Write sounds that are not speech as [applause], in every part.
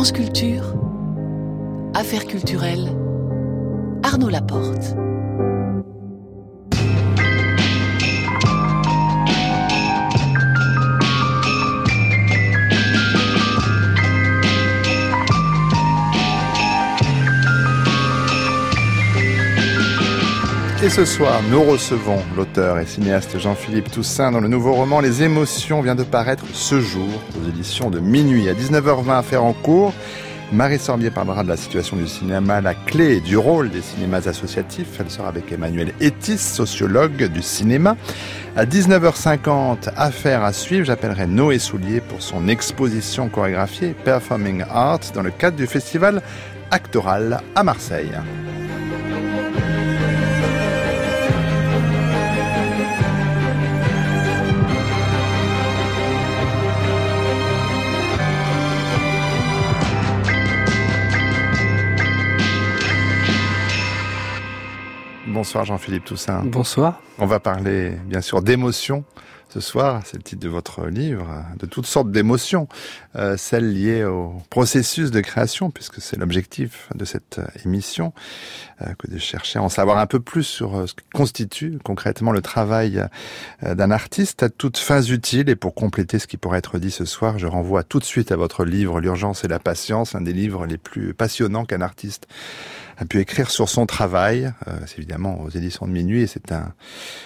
France Culture, Affaires culturelles, Arnaud Laporte. Et ce soir, nous recevons l'auteur et cinéaste Jean-Philippe Toussaint dans le nouveau roman Les émotions vient de paraître ce jour aux éditions de minuit à 19h20 à en cours. Marie Sorbier parlera de la situation du cinéma, la clé du rôle des cinémas associatifs. Elle sera avec Emmanuel Etis, sociologue du cinéma. À 19h50, affaire à suivre, j'appellerai Noé Soulier pour son exposition chorégraphiée Performing Art dans le cadre du festival Actoral à Marseille. Bonsoir Jean-Philippe Toussaint. Bonsoir. On va parler bien sûr d'émotions ce soir, c'est le titre de votre livre, de toutes sortes d'émotions, euh, celles liées au processus de création, puisque c'est l'objectif de cette émission, euh, que de chercher à en savoir un peu plus sur euh, ce qui constitue concrètement le travail euh, d'un artiste à toutes fins utiles. Et pour compléter ce qui pourrait être dit ce soir, je renvoie tout de suite à votre livre L'urgence et la patience, un des livres les plus passionnants qu'un artiste a pu écrire sur son travail. Euh, c'est évidemment aux éditions de minuit et c'est un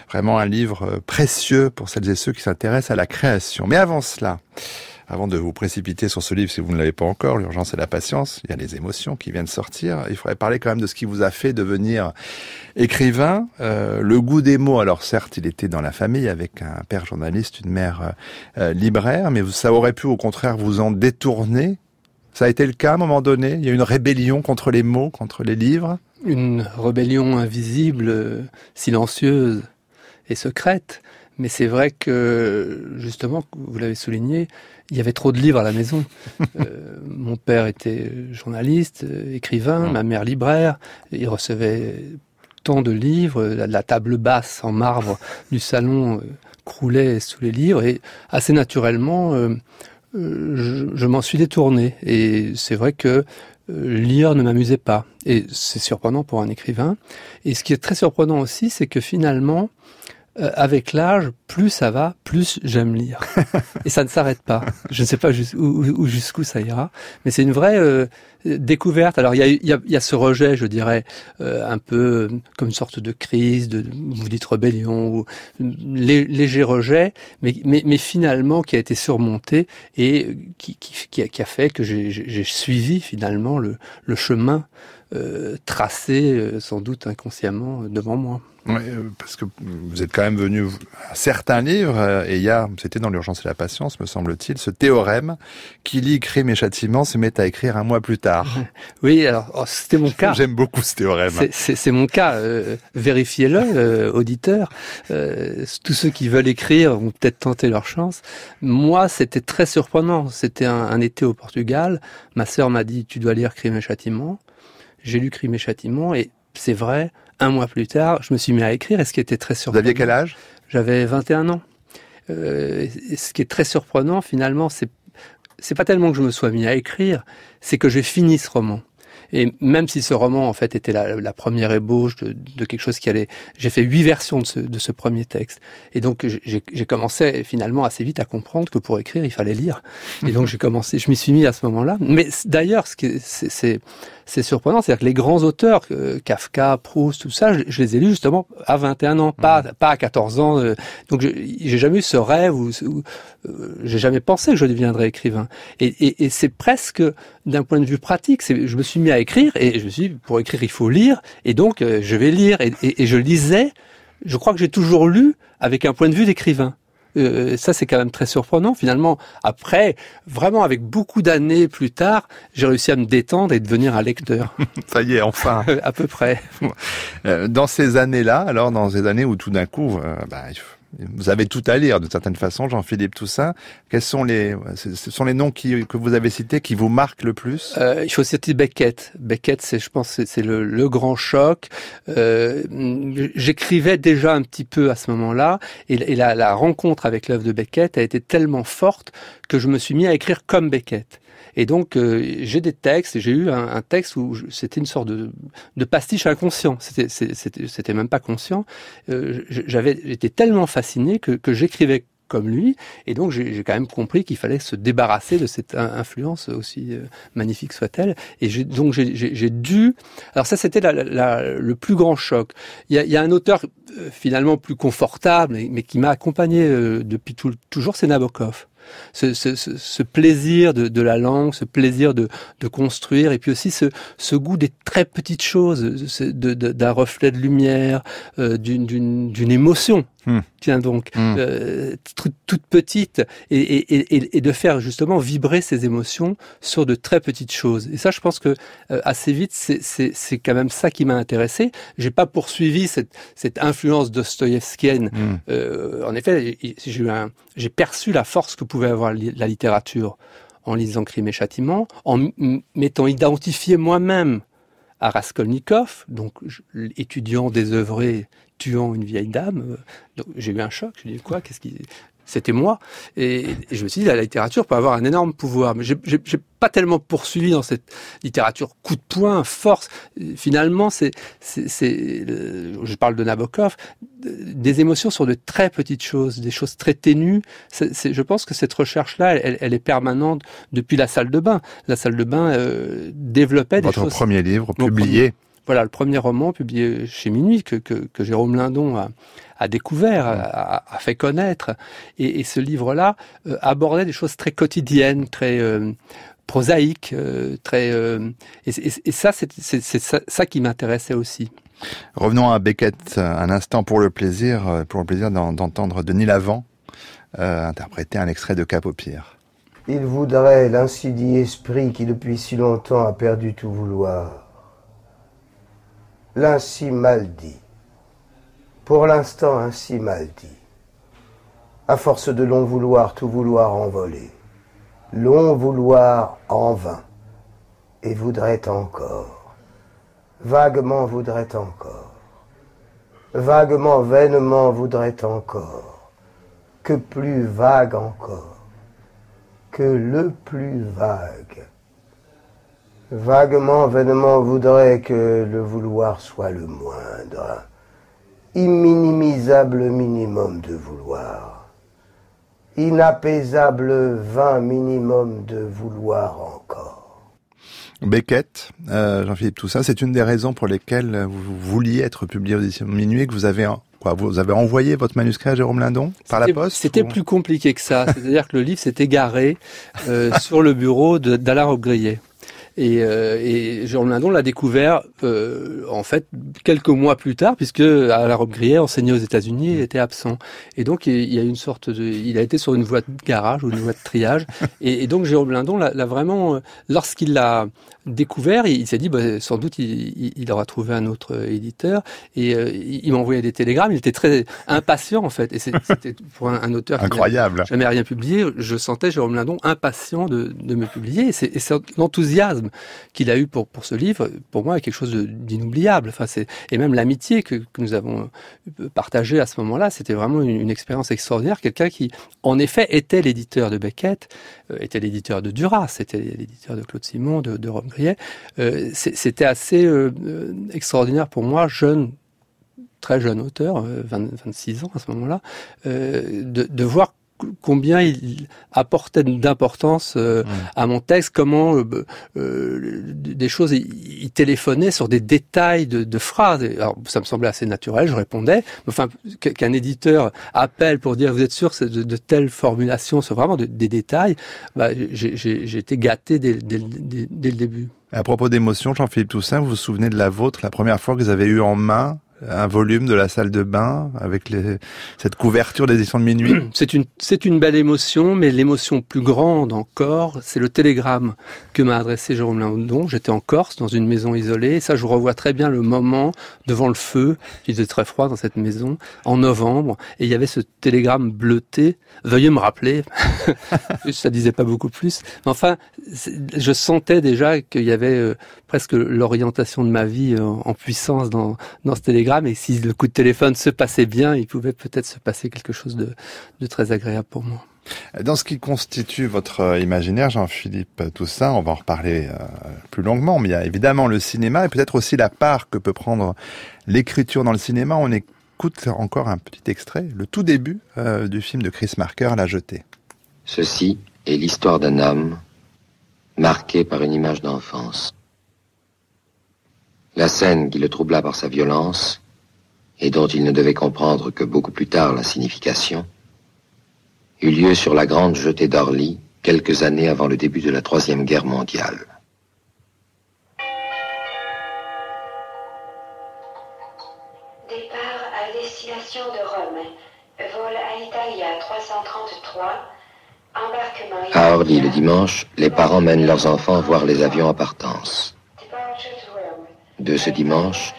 vraiment un livre euh, précieux pour celles et ceux qui s'intéressent à la création. Mais avant cela, avant de vous précipiter sur ce livre, si vous ne l'avez pas encore, l'urgence et la patience, il y a les émotions qui viennent sortir. Il faudrait parler quand même de ce qui vous a fait devenir écrivain. Euh, le goût des mots, alors certes, il était dans la famille avec un père journaliste, une mère euh, libraire, mais ça aurait pu au contraire vous en détourner ça a été le cas à un moment donné? Il y a une rébellion contre les mots, contre les livres? Une rébellion invisible, silencieuse et secrète. Mais c'est vrai que, justement, vous l'avez souligné, il y avait trop de livres à la maison. [laughs] euh, mon père était journaliste, écrivain, mmh. ma mère libraire. Il recevait tant de livres. La, la table basse en marbre du salon euh, croulait sous les livres. Et assez naturellement... Euh, je, je m'en suis détourné. Et c'est vrai que euh, lire ne m'amusait pas. Et c'est surprenant pour un écrivain. Et ce qui est très surprenant aussi, c'est que finalement, euh, avec l'âge, plus ça va, plus j'aime lire. [laughs] Et ça ne s'arrête pas. Je ne sais pas jusqu'où jusqu'où ça ira, mais c'est une vraie euh, découverte. Alors il y a, y, a, y a, ce rejet, je dirais, euh, un peu comme une sorte de crise, de vous dites rébellion, ou léger rejet, mais, mais, mais, finalement qui a été surmonté et qui, qui, qui, a, qui a, fait que j'ai suivi finalement le, le chemin euh, tracé, sans doute inconsciemment, devant moi. Oui, parce que vous êtes quand même venu à certains livres, et il y a, c'était dans l'urgence et la patience, me semble-t-il, ce théorème qui lit crime et châtiment se met à écrire un mois plus tard. [laughs] Oui, alors oh, c'était mon [laughs] cas. J'aime beaucoup ce théorème. C'est mon cas. Euh, Vérifiez-le, euh, auditeur. Euh, tous ceux qui veulent écrire vont peut-être tenter leur chance. Moi, c'était très surprenant. C'était un, un, été au Portugal. Ma sœur m'a dit, tu dois lire crime et châtiment. J'ai lu crime et châtiment, et c'est vrai un mois plus tard, je me suis mis à écrire, et ce qui était très surprenant... Vous aviez quel âge? J'avais 21 ans. Euh, ce qui est très surprenant, finalement, c'est c'est pas tellement que je me sois mis à écrire, c'est que j'ai fini ce roman. Et même si ce roman, en fait, était la, la première ébauche de, de, quelque chose qui allait... J'ai fait huit versions de ce, de ce premier texte. Et donc, j'ai commencé finalement assez vite à comprendre que pour écrire, il fallait lire. Et donc, j'ai commencé... Je m'y suis mis à ce moment-là. Mais d'ailleurs, ce qui c'est c'est surprenant, c'est-à-dire que les grands auteurs, euh, Kafka, Proust, tout ça, je, je, les ai lus justement à 21 ans, pas mmh. pas à 14 ans. Euh, donc j'ai jamais eu ce rêve ou, ou euh, j'ai jamais pensé que je deviendrais écrivain. Et, et, et c'est presque d'un point de vue pratique, je me suis mis à écrire et je me suis dit, pour écrire il faut lire et donc je vais lire et, et je lisais. Je crois que j'ai toujours lu avec un point de vue d'écrivain. Euh, ça, c'est quand même très surprenant. Finalement, après, vraiment avec beaucoup d'années plus tard, j'ai réussi à me détendre et devenir un lecteur. [laughs] ça y est, enfin. à peu près. [laughs] Euh, dans ces années-là, alors dans ces années où tout d'un coup, euh, bah, vous avez tout à lire d'une certaine façon, Jean-Philippe Toussaint. Quels sont les, ce sont les noms que vous avez cités qui vous marquent le plus? Euh, Il faut citer Beckett. Beckett, c'est, je pense, c'est le, grand choc. Euh, j'écrivais déjà un petit peu à ce moment-là, et, et la, la, rencontre avec l'œuvre de Beckett a été tellement forte que je me suis mis à écrire comme Beckett. Et donc j'ai des textes. J'ai eu un, texte où c'était une sorte de, de pastiche inconscient. C'était même pas conscient. J'avais j'étais tellement fasciné que, que j'écrivais comme lui. Et donc, j'ai quand même compris qu'il fallait se débarrasser de cette influence, aussi euh, magnifique soit-elle. Et donc, j'ai dû... Alors ça, c'était le plus grand choc. Il y a, il y a un auteur euh, finalement plus confortable, mais qui m'a accompagné euh, depuis toujours, c'est Nabokov ce, ce, ce plaisir de, de, la langue, ce plaisir de, de, construire, et puis aussi ce, ce goût des très petites choses, d'un reflet de lumière, euh, d'une émotion. Hmm. Tiens donc, hmm. euh, toute petite, et, et, et, de faire justement vibrer ces émotions sur de très petites choses. Et ça, je pense que euh, assez vite, c'est quand même ça qui m'a intéressé. J'ai pas poursuivi cette, cette influence dostoïevskienne. Hmm. Euh, en effet, j'ai perçu la force que pouvait avoir la littérature en lisant Crime et Châtiment, en m'étant identifié moi-même à Raskolnikov, donc étudiant désœuvré, tuant une vieille dame. Euh, j'ai eu un choc. Je dis quoi Qu'est-ce qui c'était moi. Et, je me suis dit, la littérature peut avoir un énorme pouvoir. Mais j'ai pas tellement poursuivi dans cette littérature coup de poing, force. Finalement, c'est, je parle de Nabokov, des émotions sur de très petites choses, des choses très ténues. je pense que cette recherche-là, elle, est permanente depuis la salle de bain. La salle de bain euh, développait des choses. Votre premier livre publié. Voilà, le premier roman publié chez Minuit que, que, que Jérôme Lindon a, a découvert, a, fait connaître. Et, ce livre-là euh, abordait des choses très quotidiennes, très euh, prosaïques, euh, très. Et, ça, c'est ça, qui m'intéressait aussi. Revenons à Beckett un instant pour le plaisir, pour le plaisir d'entendre Denis Lavant interpréter un extrait de Cap au pire. Il voudrait l'insidie esprit qui depuis si longtemps a perdu tout vouloir. L'ainsi mal dit. Pour l'instant ainsi mal dit. À force de long vouloir, tout vouloir envoler, long vouloir en vain, et voudrait encore, vaguement voudrait encore, vaguement, vainement voudrait encore, que plus vague encore, que le plus vague. Vaguement, vainement voudrait que le vouloir soit le moindre imminimisable minimum de vouloir, inapaisable vain minimum de vouloir encore. Beckett, euh, Jean-Philippe tout ça, c'est une des raisons pour lesquelles vous vouliez être publié aux Minuit, que vous avez quoi, vous avez envoyé votre manuscrit à Jérôme Lindon par la poste C'était plus compliqué que ça. C'est-à-dire que le livre s'est égaré euh, [laughs] sur le bureau d'Alain Robgrillet. Et, euh, et Jérôme Lindon l'a découvert euh, en fait quelques mois plus tard, puisque à la robe Grier enseignait aux États-Unis, il était absent. Et donc il y a une sorte de, il a été sur une voie de garage ou une voie de triage. [laughs] et, et donc Jérôme Lindon l'a vraiment, lorsqu'il l'a découvert, il, s'est dit bah, sans doute il, il, aura trouvé un autre éditeur. Et euh, il m'a envoyé des télégrammes. Il était très impatient en fait. Et [laughs] c'était pour un, un auteur incroyable, qui jamais rien publié. Je sentais Jérôme Lindon impatient de, de me publier. Et c'est l'enthousiasme qu'il a eu pour, pour ce livre, pour moi, est quelque chose d'inoubliable. Enfin, c'est, et même l'amitié que, que, nous avons euh, partagée à ce moment-là, c'était vraiment une, expérience extraordinaire. Quelqu'un qui, en effet, était l'éditeur de Beckett, euh, était l'éditeur de Duras, c'était l'éditeur de Claude Simon, de, de Rome Euh, c'était assez extraordinaire pour moi, jeune, très jeune auteur, 26 ans à ce moment-là, de voir combien il apportait d'importance euh, à mon texte, comment euh, euh, des choses, il, téléphonait sur des détails de, de, phrases. Alors, ça me semblait assez naturel, je répondais. Enfin, qu'un éditeur appelle pour dire vous êtes sûr de, de telles formulations, c'est vraiment des détails. Bah, J'ai été gâté dès, dès, dès, le début. À propos d'émotion, Jean-Philippe Toussaint, vous vous souvenez de la vôtre, la première fois que vous avez eu en main un volume de la salle de bain avec les, cette couverture des éditions de minuit [clears throat] C'est une, c'est une belle émotion, mais l'émotion plus grande encore, c'est le télégramme que m'a adressé Jérôme Lindon. J'étais en Corse, dans une maison isolée. ça, je revois très bien le moment devant le feu. Il faisait très froid dans cette maison, en novembre. Et il y avait ce télégramme bleuté. Veuillez me rappeler. [laughs] ça disait pas beaucoup plus. Mais enfin, je sentais déjà qu'il y avait euh, presque l'orientation de ma vie en, en puissance dans, dans ce télégramme et si le coup de téléphone se passait bien, il pouvait peut-être se passer quelque chose de, de très agréable pour moi. Dans ce qui constitue votre euh, imaginaire, Jean-Philippe Toussaint, on va en reparler euh, plus longuement, mais il y a évidemment le cinéma et peut-être aussi la part que peut prendre l'écriture dans le cinéma. On écoute encore un petit extrait, le tout début euh, du film de Chris Marker, La Jetée. Ceci est l'histoire d'un homme marqué par une image d'enfance. La scène qui le troubla par sa violence et dont il ne devait comprendre que beaucoup plus tard la signification, eut lieu sur la grande jetée d'Orly quelques années avant le début de la Troisième Guerre mondiale. Départ à destination de Rome. Vol à Italia 333. Embarquement. À Orly le dimanche, les parents mènent leurs enfants voir les avions en partance. De ce dimanche,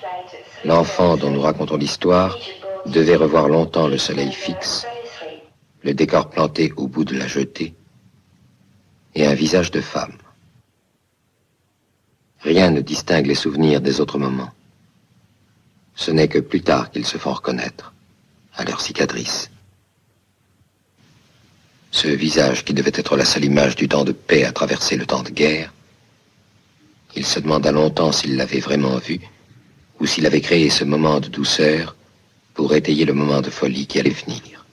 l'enfant dont nous racontons l'histoire devait revoir longtemps le soleil fixe, le décor planté au bout de la jetée et un visage de femme. Rien ne distingue les souvenirs des autres moments. Ce n'est que plus tard qu'ils se font reconnaître, à leur cicatrice. Ce visage qui devait être la seule image du temps de paix à traverser le temps de guerre, il se demanda longtemps s'il l'avait vraiment vu, ou s'il avait créé ce moment de douceur pour étayer le moment de folie qui allait venir.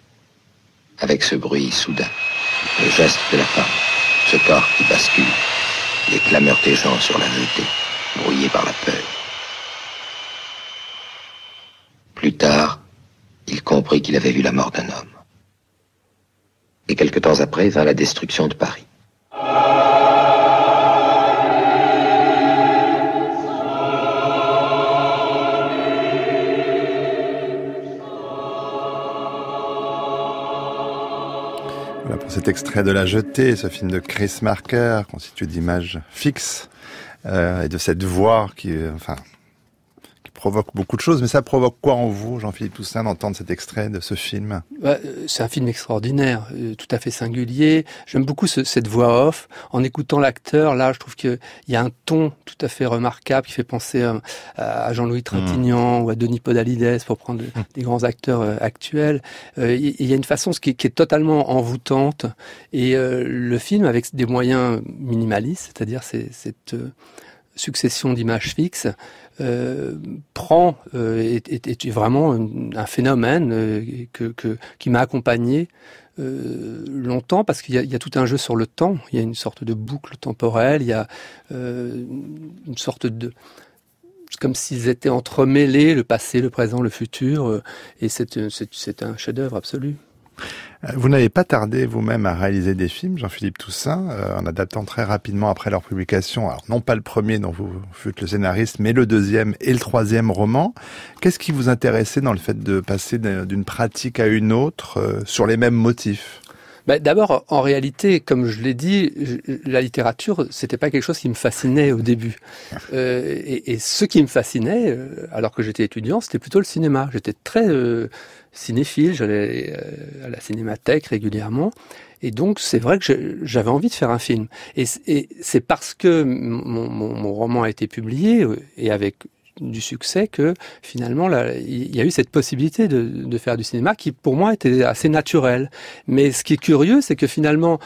Avec ce bruit soudain, le geste de la femme, ce corps qui bascule, les clameurs des gens sur la jetée, brouillés par la peur. Plus tard, il comprit qu'il avait vu la mort d'un homme. Et quelque temps après vint la destruction de Paris. Cet extrait de La Jetée, ce film de Chris Marker, constitué d'images fixes euh, et de cette voix qui, enfin, provoque beaucoup de choses. Mais ça provoque quoi en vous, Jean-Philippe Toussaint, d'entendre cet extrait de ce film? Bah, euh, c'est un film extraordinaire, euh, tout à fait singulier. J'aime beaucoup ce- cette voix off. En écoutant l'acteur, là, je trouve qu'il y a un ton tout à fait remarquable qui fait penser euh, à Jean-Louis Trintignant ou à Denis Podalides, pour prendre des grands acteurs actuels. Il y a une façon qui, qui est totalement envoûtante. Et le film, avec des moyens minimalistes, c'est-à-dire c'est- cette succession d'images fixes, euh, prend euh, est, est- vraiment un, phénomène euh, qui m'a accompagné longtemps parce qu'il y, a- tout un jeu sur le temps. Il y a une sorte de boucle temporelle. Il y a une sorte de comme s'ils étaient entremêlés, le passé, le présent, le futur, euh, et c'est un chef-d'œuvre absolu. Euh, Vous n'avez pas tardé vous-même à réaliser des films, Jean-Philippe Toussaint, euh, en adaptant très rapidement après leur publication, alors non pas le premier dont vous fûtes le scénariste, mais le deuxième et le troisième roman. Qu'est-ce qui vous intéressait dans le fait de passer d'un- d'une pratique à une autre euh, sur les mêmes motifs? Bah, D'abord, en réalité, comme je l'ai dit, la littérature, c'était pas quelque chose qui me fascinait au début. Euh, et, et ce qui me fascinait, euh, alors que j'étais étudiant, c'était plutôt le cinéma. J'étais très euh, cinéphile, j'allais euh, à la cinémathèque régulièrement. Et donc, c'est vrai que j'avais envie de faire un film. Et, et c'est parce que mon, mon- mon roman a été publié, euh, et avec du succès que finalement là, il y a eu cette possibilité de, de faire du cinéma qui pour moi était assez naturelle. Mais ce qui est curieux, c'est que finalement,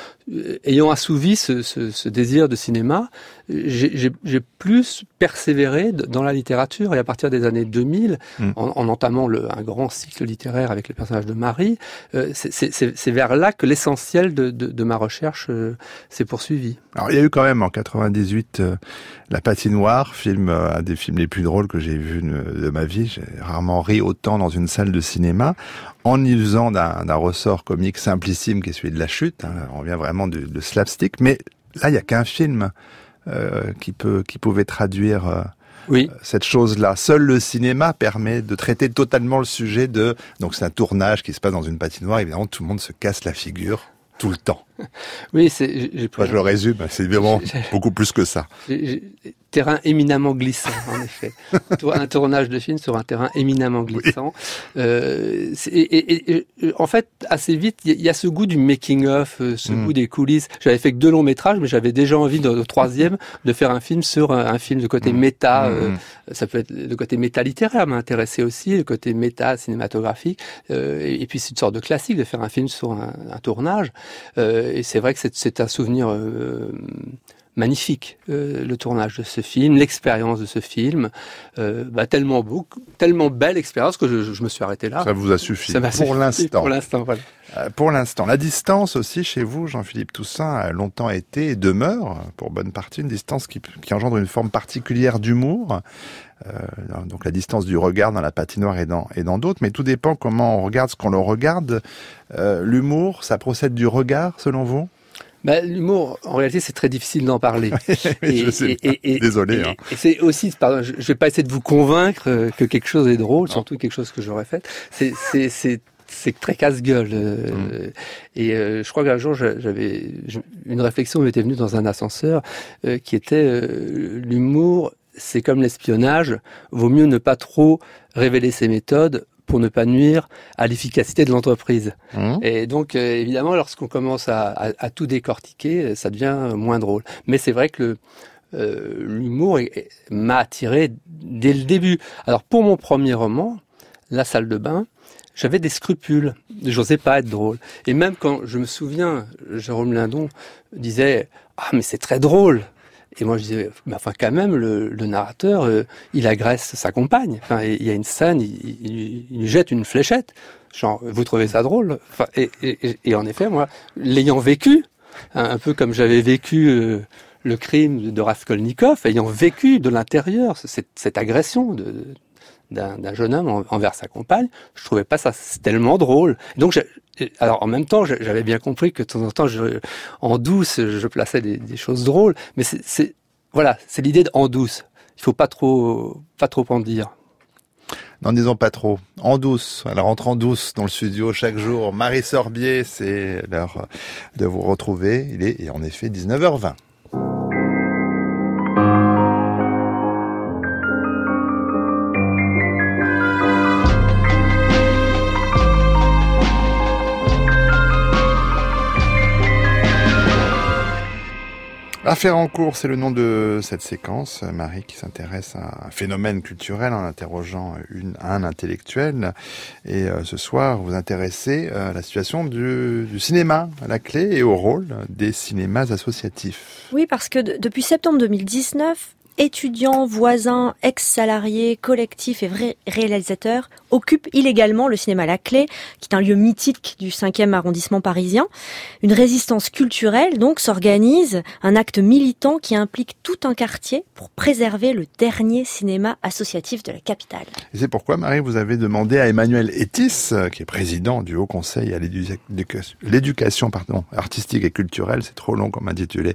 ayant assouvi ce, ce- ce désir de cinéma, euh, j'ai plus persévéré dans la littérature et à partir des années 2000, Mm. en, en entamant le, un grand cycle littéraire avec le personnage de Marie, euh, c'est- vers là que l'essentiel de, de- de ma recherche euh, s'est poursuivi. Alors il y a eu quand même en 98 euh, La patinoire, film, euh, un des films les plus drôles que j'ai vu de, de ma vie. J'ai rarement ri autant dans une salle de cinéma, en usant d'un ressort comique simplissime qui est celui de la chute. hein. on vient vraiment de, de slapstick. Mais là, il y a qu'un film euh, qui peut, qui pouvait traduire euh, Oui. cette chose-là. Seul le cinéma permet de traiter totalement le sujet de. Donc c'est un tournage qui se passe dans une patinoire. Évidemment, tout le monde se casse la figure tout le temps. [laughs] oui, c'est. je le résume, c'est vraiment [laughs] beaucoup plus que ça. Terrain éminemment glissant, en effet. [laughs] un tournage de film sur un terrain éminemment glissant. Euh, et, en fait, assez vite, il y, a ce goût du making of, euh, ce mm. goût des coulisses. J'avais fait que deux longs métrages, mais j'avais déjà envie, de, troisième, de faire un film sur un, film de côté mm. méta. Mm. Euh, ça peut être le côté méta littéraire m'intéressait aussi, le côté méta cinématographique. Euh, et, puis c'est une sorte de classique de faire un film sur un, un tournage. Euh, et c'est vrai que c'est un souvenir euh, magnifique, euh, le tournage de ce film, l'expérience de ce film, euh, bah, tellement beau, tellement belle expérience que je, je, me suis arrêté là. Ça vous a suffi Ça pour l'instant. Pour l'instant, voilà. Euh, pour l'instant, la distance aussi chez vous, Jean-Philippe Toussaint, a longtemps été et demeure, pour bonne partie, une distance qui, qui engendre une forme particulière d'humour. Euh, donc la distance du regard dans la patinoire et dans et dans d'autres, mais tout dépend comment on regarde ce qu'on le regarde. Euh, L'humour, ça procède du regard, selon vous? Bah, L'humour, en réalité, c'est très difficile d'en parler. Désolé. Hein. Et, c'est aussi, pardon, je, ne vais pas essayer de vous convaincre euh, que quelque chose est drôle, surtout quelque chose que j'aurais fait. C'est, c'est, c'est très casse-gueule. Euh, mm. Et euh, je crois qu'un jour, j'avais une réflexion m'était venue dans un ascenseur qui était l'humour, c'est comme l'espionnage. Vaut mieux ne pas trop révéler ses méthodes pour ne pas nuire à l'efficacité de l'entreprise. Mmh. Et donc, euh, évidemment, lorsqu'on commence à, tout décortiquer, ça devient moins drôle. Mais c'est vrai que euh, l'humour m'a attiré dès le début. Alors, pour mon premier roman, La salle de bain, j'avais des scrupules. J'osais pas être drôle. Et même quand je me souviens, Jérôme Lindon disait Ah, mais c'est très drôle. Et moi, je disais, mais enfin, quand même, le, narrateur, euh, il agresse sa compagne. Enfin, il y a une scène, il, il, lui jette une fléchette. Genre, vous trouvez ça drôle? Enfin, et, en effet, moi, l'ayant vécu, un, peu comme j'avais vécu euh, le crime de Raskolnikov, ayant vécu de l'intérieur cette, cette agression de, d'un jeune homme envers sa compagne, je trouvais pas ça tellement drôle. Donc, alors en même temps, j'avais bien compris que de temps en temps, je, en douce, je plaçais des, choses drôles, mais c'est voilà, c'est l'idée en douce. Il faut pas trop, pas trop en dire. N'en disons pas trop. En douce. Elle rentre en douce dans le studio chaque jour. Marie Sorbier, c'est l'heure de vous retrouver. Il est en effet 19h20. Affaire en cours, c'est le nom de cette séquence. Marie qui s'intéresse à un phénomène culturel en interrogeant un intellectuel. Et euh, ce soir, vous intéressez euh, à la situation du, du, cinéma à la clé et au rôle des cinémas associatifs. Oui, parce que depuis septembre 2019, étudiants, voisins, ex-salariés, collectifs et vrais réalisateurs occupent illégalement le cinéma La Clé, qui est un lieu mythique du 5e arrondissement parisien. Une résistance culturelle, donc, s'organise, un acte militant qui implique tout un quartier pour préserver le dernier cinéma associatif de la capitale. Et c'est pourquoi, Marie, vous avez demandé à Emmanuel Etis, qui est président du Haut Conseil à l'éducation artistique et culturelle, c'est trop long comme intitulé,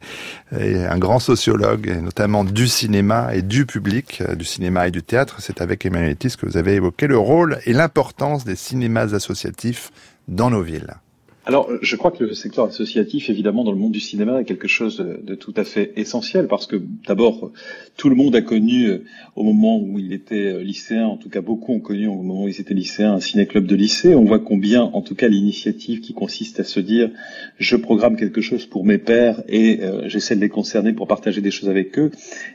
et un grand sociologue, notamment du cinéma, cinéma et du public, euh, du cinéma et du théâtre. C'est avec Emmanuel Etis que vous avez évoqué le rôle et l'importance des cinémas associatifs dans nos villes. Alors, je crois que le secteur associatif, évidemment, dans le monde du cinéma, est quelque chose de, tout à fait essentiel parce que, d'abord, tout le monde a connu, euh, au moment où il était euh, lycéen, en tout cas beaucoup ont connu au moment où ils étaient lycéens, un ciné-club de lycée. On voit combien, en tout cas, l'initiative qui consiste à se dire, je programme quelque chose pour mes pères et euh, j'essaie de les concerner pour partager des choses avec eux,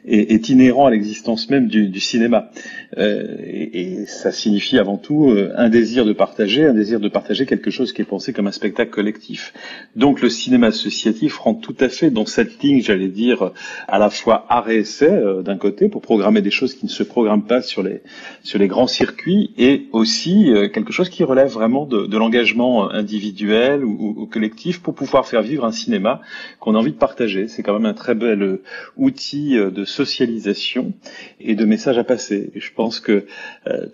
est, est inhérent à l'existence même du, du cinéma. Euh, et, et, ça signifie avant tout un désir de partager, un désir de partager quelque chose qui est pensé comme un spectacle collectif. Donc le cinéma associatif rentre tout à fait dans cette ligne, j'allais dire, à la fois art et essai euh, d'un côté pour programmer des choses qui ne se programment pas sur les sur les grands circuits et aussi euh, quelque chose qui relève vraiment de, l'engagement individuel ou, collectif pour pouvoir faire vivre un cinéma qu'on a envie de partager. C'est quand même un très bel euh, outil de socialisation et de message à passer. Et je pense que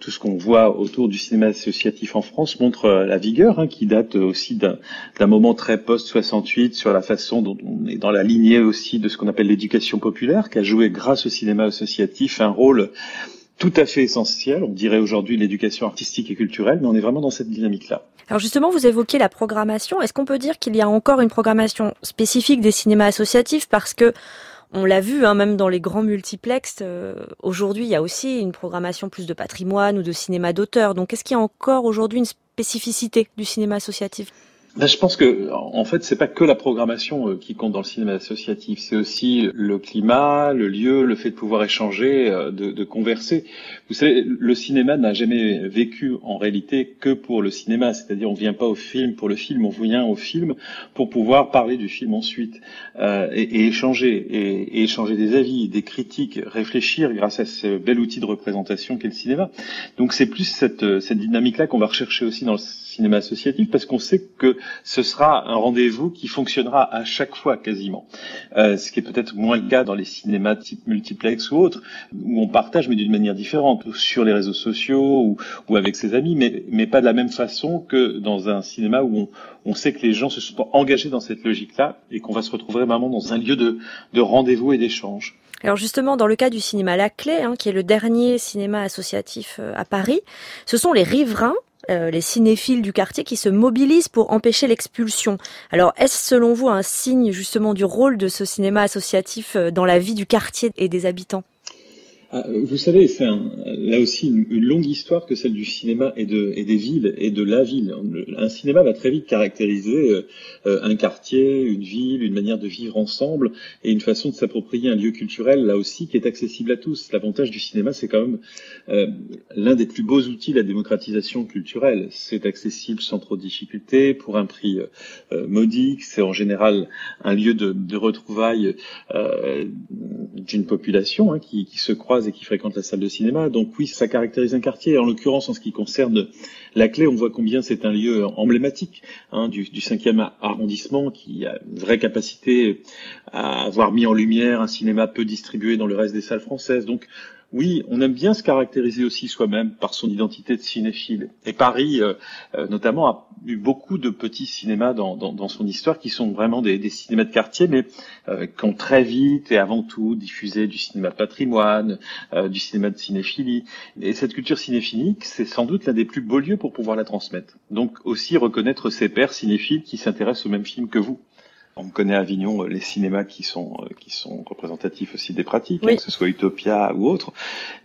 tout ce qu'on voit autour du cinéma associatif en France montre la vigueur hein, qui date aussi d'un d'un moment très post-68 sur la façon dont on est dans la lignée aussi de ce qu'on appelle l'éducation populaire, qui a joué grâce au cinéma associatif un rôle tout à fait essentiel. On dirait aujourd'hui l'éducation artistique et culturelle, mais on est vraiment dans cette dynamique-là. Alors justement, vous évoquez la programmation. Est-ce qu'on peut dire qu'il y a encore une programmation spécifique des cinémas associatifs? Parce que on l'a vu, hein, même dans les grands multiplexes, euh, aujourd'hui, il y a aussi une programmation plus de patrimoine ou de cinéma d'auteur. Donc, est-ce qu'il y a encore aujourd'hui une spécificité du cinéma associatif? Ben, je pense que en fait c'est pas que la programmation euh, qui compte dans le cinéma associatif, c'est aussi le climat, le lieu, le fait de pouvoir échanger, euh, de, de converser. Vous savez, le cinéma n'a jamais vécu en réalité que pour le cinéma, c'est-à-dire on vient pas au film pour le film, on vient au film pour pouvoir parler du film ensuite euh, et, et, échanger et, et, échanger des avis, des critiques, réfléchir grâce à ce bel outil de représentation qu'est le cinéma. Donc c'est plus cette, cette dynamique-là qu'on va rechercher aussi dans le cinéma associatif parce qu'on sait que ce sera un rendez-vous qui fonctionnera à chaque fois quasiment. Euh, ce qui est peut-être moins le cas dans les cinémas type multiplex ou autres, où on partage mais d'une manière différente, sur les réseaux sociaux ou, avec ses amis, mais, mais pas de la même façon que dans un cinéma où on, on sait que les gens se sont engagés dans cette logique-là et qu'on va se retrouver vraiment dans un lieu de, de rendez-vous et d'échange. Alors justement, dans le cas du cinéma La Clé, hein, qui est le dernier cinéma associatif euh, à Paris, ce sont les riverains euh, les cinéphiles du quartier qui se mobilisent pour empêcher l'expulsion. Alors, est-ce selon vous un signe justement du rôle de ce cinéma associatif euh, dans la vie du quartier et des habitants? Ah, vous savez, c'est là aussi une, longue histoire que celle du cinéma et, de, et des villes et de la ville. Un cinéma va très vite caractériser euh, euh, un quartier, une ville, une manière de vivre ensemble et une façon de s'approprier un lieu culturel là aussi qui est accessible à tous. L'avantage du cinéma, c'est quand même euh, l'un des plus beaux outils de la démocratisation culturelle. C'est accessible sans trop de difficultés pour un prix modique. C'est en général un lieu de, de retrouvailles d'une population hein, qui, qui se croise et qui fréquentent la salle de cinéma. Donc oui, ça caractérise un quartier. En l'occurrence, en ce qui concerne la clé, on voit combien c'est un lieu emblématique hein, du, du 5e arrondissement qui a une vraie capacité à avoir mis en lumière un cinéma peu distribué dans le reste des salles françaises. Donc oui, on aime bien se caractériser aussi soi-même par son identité de cinéphile. Et Paris, euh, euh, notamment, a eu beaucoup de petits cinémas dans, son histoire qui sont vraiment des, cinémas de quartier, mais euh, qui ont très vite et avant tout diffusé du cinéma patrimoine, du cinéma de cinéphilie. Et cette culture cinéphilique, c'est sans doute l'un des plus beaux lieux pour pouvoir la transmettre. Donc aussi reconnaître ses pairs cinéphiles qui s'intéressent au même film que vous. On connaît à Avignon euh, les cinémas qui sont euh, qui sont représentatifs aussi des pratiques, hein, que ce soit Utopia ou autre.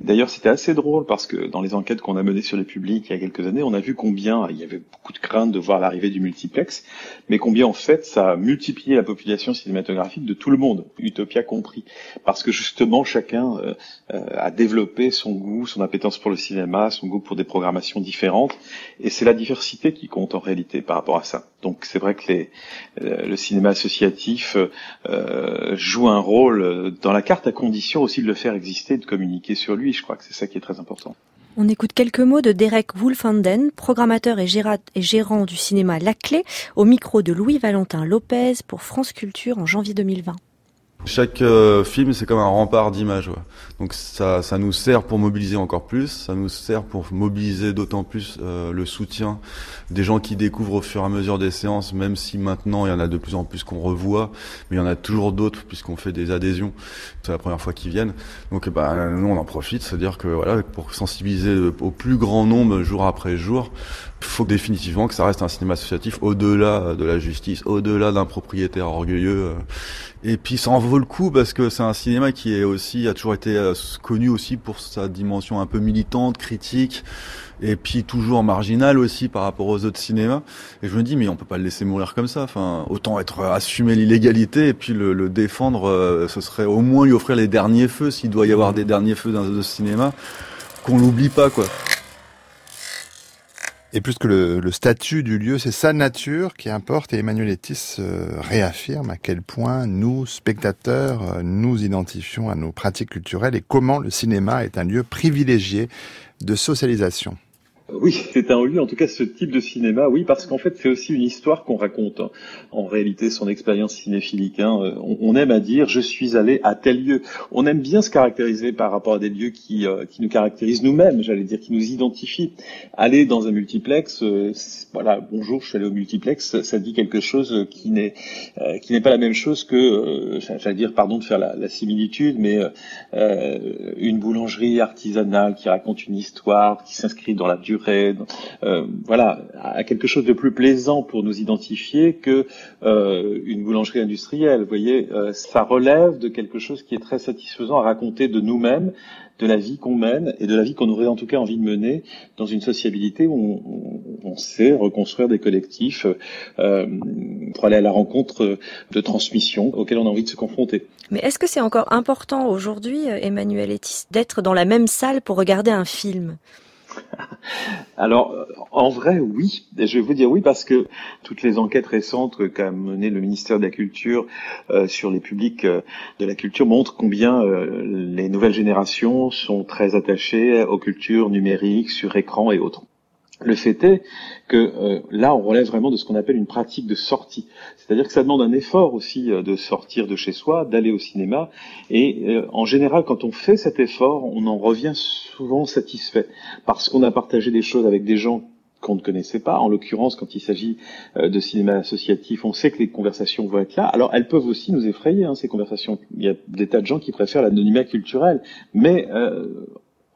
D'ailleurs, c'était assez drôle parce que dans les enquêtes qu'on a menées sur les publics il y a quelques années, on a vu combien il y avait beaucoup de crainte de voir l'arrivée du multiplex, mais combien en fait ça a multiplié la population cinématographique de tout le monde, Utopia compris, parce que justement chacun euh, a développé son goût, son appétence pour le cinéma, son goût pour des programmations différentes, et c'est la diversité qui compte en réalité par rapport à ça. Donc c'est vrai que les, le cinéma associatif euh, joue un rôle dans la carte à condition aussi de le faire exister, de communiquer sur lui. Je crois que c'est ça qui est très important. On écoute quelques mots de Derek Wolfanden, programmateur et, gérant du cinéma La Clé, au micro de Louis-Valentin Lopez pour France Culture en janvier 2020. Chaque euh, film, c'est comme un rempart d'images. Ouais. Donc ça, ça nous sert pour mobiliser encore plus, ça nous sert pour mobiliser d'autant plus euh, le soutien des gens qui découvrent au fur et à mesure des séances, même si maintenant il y en a de plus en plus qu'on revoit, mais il y en a toujours d'autres puisqu'on fait des adhésions. C'est la première fois qu'ils viennent. Donc bah, nous on en profite, c'est-à-dire que voilà, pour sensibiliser au plus grand nombre jour après jour, faut définitivement que ça reste un cinéma associatif au-delà de la justice, au-delà d'un propriétaire orgueilleux. Et puis ça en vaut le coup parce que c'est un cinéma qui est aussi a toujours été euh, connu aussi pour sa dimension un peu militante, critique et puis toujours marginal aussi par rapport aux autres cinémas. Et je me dis mais on peut pas le laisser mourir comme ça. Enfin, autant être euh, assumer l'illégalité et puis le, le défendre. Euh, ce serait au moins lui offrir les derniers feux s'il doit y avoir des derniers feux dans ce cinéma, qu'on l'oublie pas quoi. Et plus que le, statut du lieu, c'est sa nature qui importe. Et Emmanuel Etis euh, réaffirme à quel point nous, spectateurs, euh, nous identifions à nos pratiques culturelles et comment le cinéma est un lieu privilégié de socialisation. Oui, [laughs] c'est un lieu, en tout cas ce type de cinéma, oui, parce qu'en fait c'est aussi une histoire qu'on raconte. Hein. En réalité, son expérience cinéphilique, hein, euh, on, aime à dire je suis allé à tel lieu. On aime bien se caractériser par rapport à des lieux qui, euh, nous caractérisent nous-mêmes, j'allais dire, qui nous identifient. Aller dans un multiplex, euh, voilà, bonjour, je suis allé au multiplex, ça dit quelque chose qui n'est qui n'est pas la même chose que, j'allais dire, pardon de faire la, la similitude, mais une boulangerie artisanale qui raconte une histoire, qui s'inscrit dans la durée euh, voilà, à quelque chose de plus plaisant pour nous identifier que euh, une boulangerie industrielle. Vous voyez, euh, ça relève de quelque chose qui est très satisfaisant à raconter de nous-mêmes, de la vie qu'on mène et de la vie qu'on aurait en tout cas envie de mener dans une sociabilité où on, sait reconstruire des collectifs pour aller à la rencontre de transmissions auxquelles on a envie de se confronter. Mais est-ce que c'est encore important aujourd'hui, Emmanuel Etis, d'être dans la même salle pour regarder un film? [laughs] alors, en vrai, oui. je vais vous dire oui parce que toutes les enquêtes récentes qu'a mené le ministère de la Culture euh, sur les publics euh, de la culture montrent combien euh, les nouvelles générations sont très attachées aux cultures numériques, sur écran et autres. Le fait est que euh, là, on relève vraiment de ce qu'on appelle une pratique de sortie. C'est-à-dire que ça demande un effort aussi euh, de sortir de chez soi, d'aller au cinéma. Et euh, en général, quand on fait cet effort, on en revient souvent satisfait parce qu'on a partagé des choses avec des gens qu'on ne connaissait pas. En l'occurrence, quand il s'agit de cinéma associatif, on sait que les conversations vont être là. Alors, elles peuvent aussi nous effrayer, hein, ces conversations. Il y a des tas de gens qui préfèrent l'anonymat culturel. Mais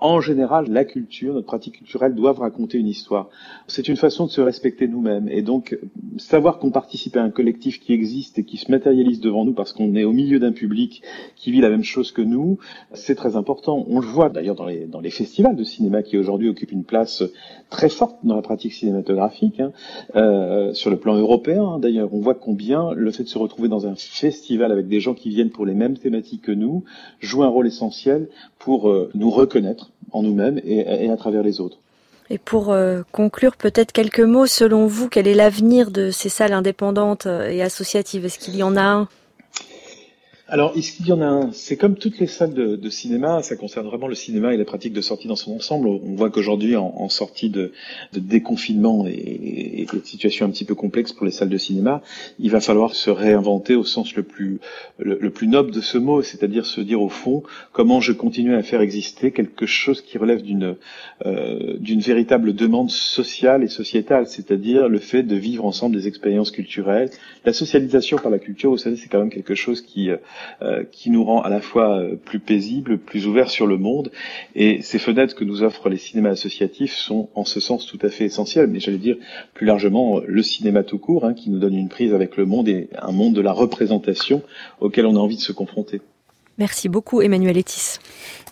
en général, la culture, notre pratique culturelle doivent raconter une histoire. C'est une façon de se respecter nous-mêmes. Et donc, savoir qu'on participe à un collectif qui existe et qui se matérialise devant nous parce qu'on est au milieu d'un public qui vit la même chose que nous, c'est très important. On le voit d'ailleurs dans les, dans les festivals de cinéma qui aujourd'hui occupent une place très forte dans la pratique cinématographique, hein, euh, sur le plan européen. D'ailleurs, on voit combien le fait de se retrouver dans un festival avec des gens qui viennent pour les mêmes thématiques que nous joue un rôle essentiel pour euh, nous reconnaître en nous-mêmes et, à travers les autres. Et pour euh, conclure, peut-être quelques mots, selon vous, quel est l'avenir de ces salles indépendantes et associatives? Est-ce qu'il y en a un? Alors, il y en a un C'est comme toutes les salles de, de, cinéma, ça concerne vraiment le cinéma et la pratique de sortie dans son ensemble. On voit qu'aujourd'hui, en, en, sortie de, de déconfinement et, et, de situation un petit peu complexe pour les salles de cinéma, il va falloir se réinventer au sens le plus, le, plus noble de ce mot, c'est-à-dire se dire au fond comment je continue à faire exister quelque chose qui relève d'une euh, d'une véritable demande sociale et sociétale, c'est-à-dire le fait de vivre ensemble des expériences culturelles. La socialisation par la culture, vous savez, c'est quand même quelque chose qui euh, euh, qui nous rend à la fois euh, plus paisibles, plus ouverts sur le monde. Et ces fenêtres que nous offrent les cinémas associatifs sont en ce sens tout à fait essentielles. Mais j'allais dire plus largement le cinéma tout court, hein, qui nous donne une prise avec le monde et un monde de la représentation auquel on a envie de se confronter. Merci beaucoup Emmanuel Etis.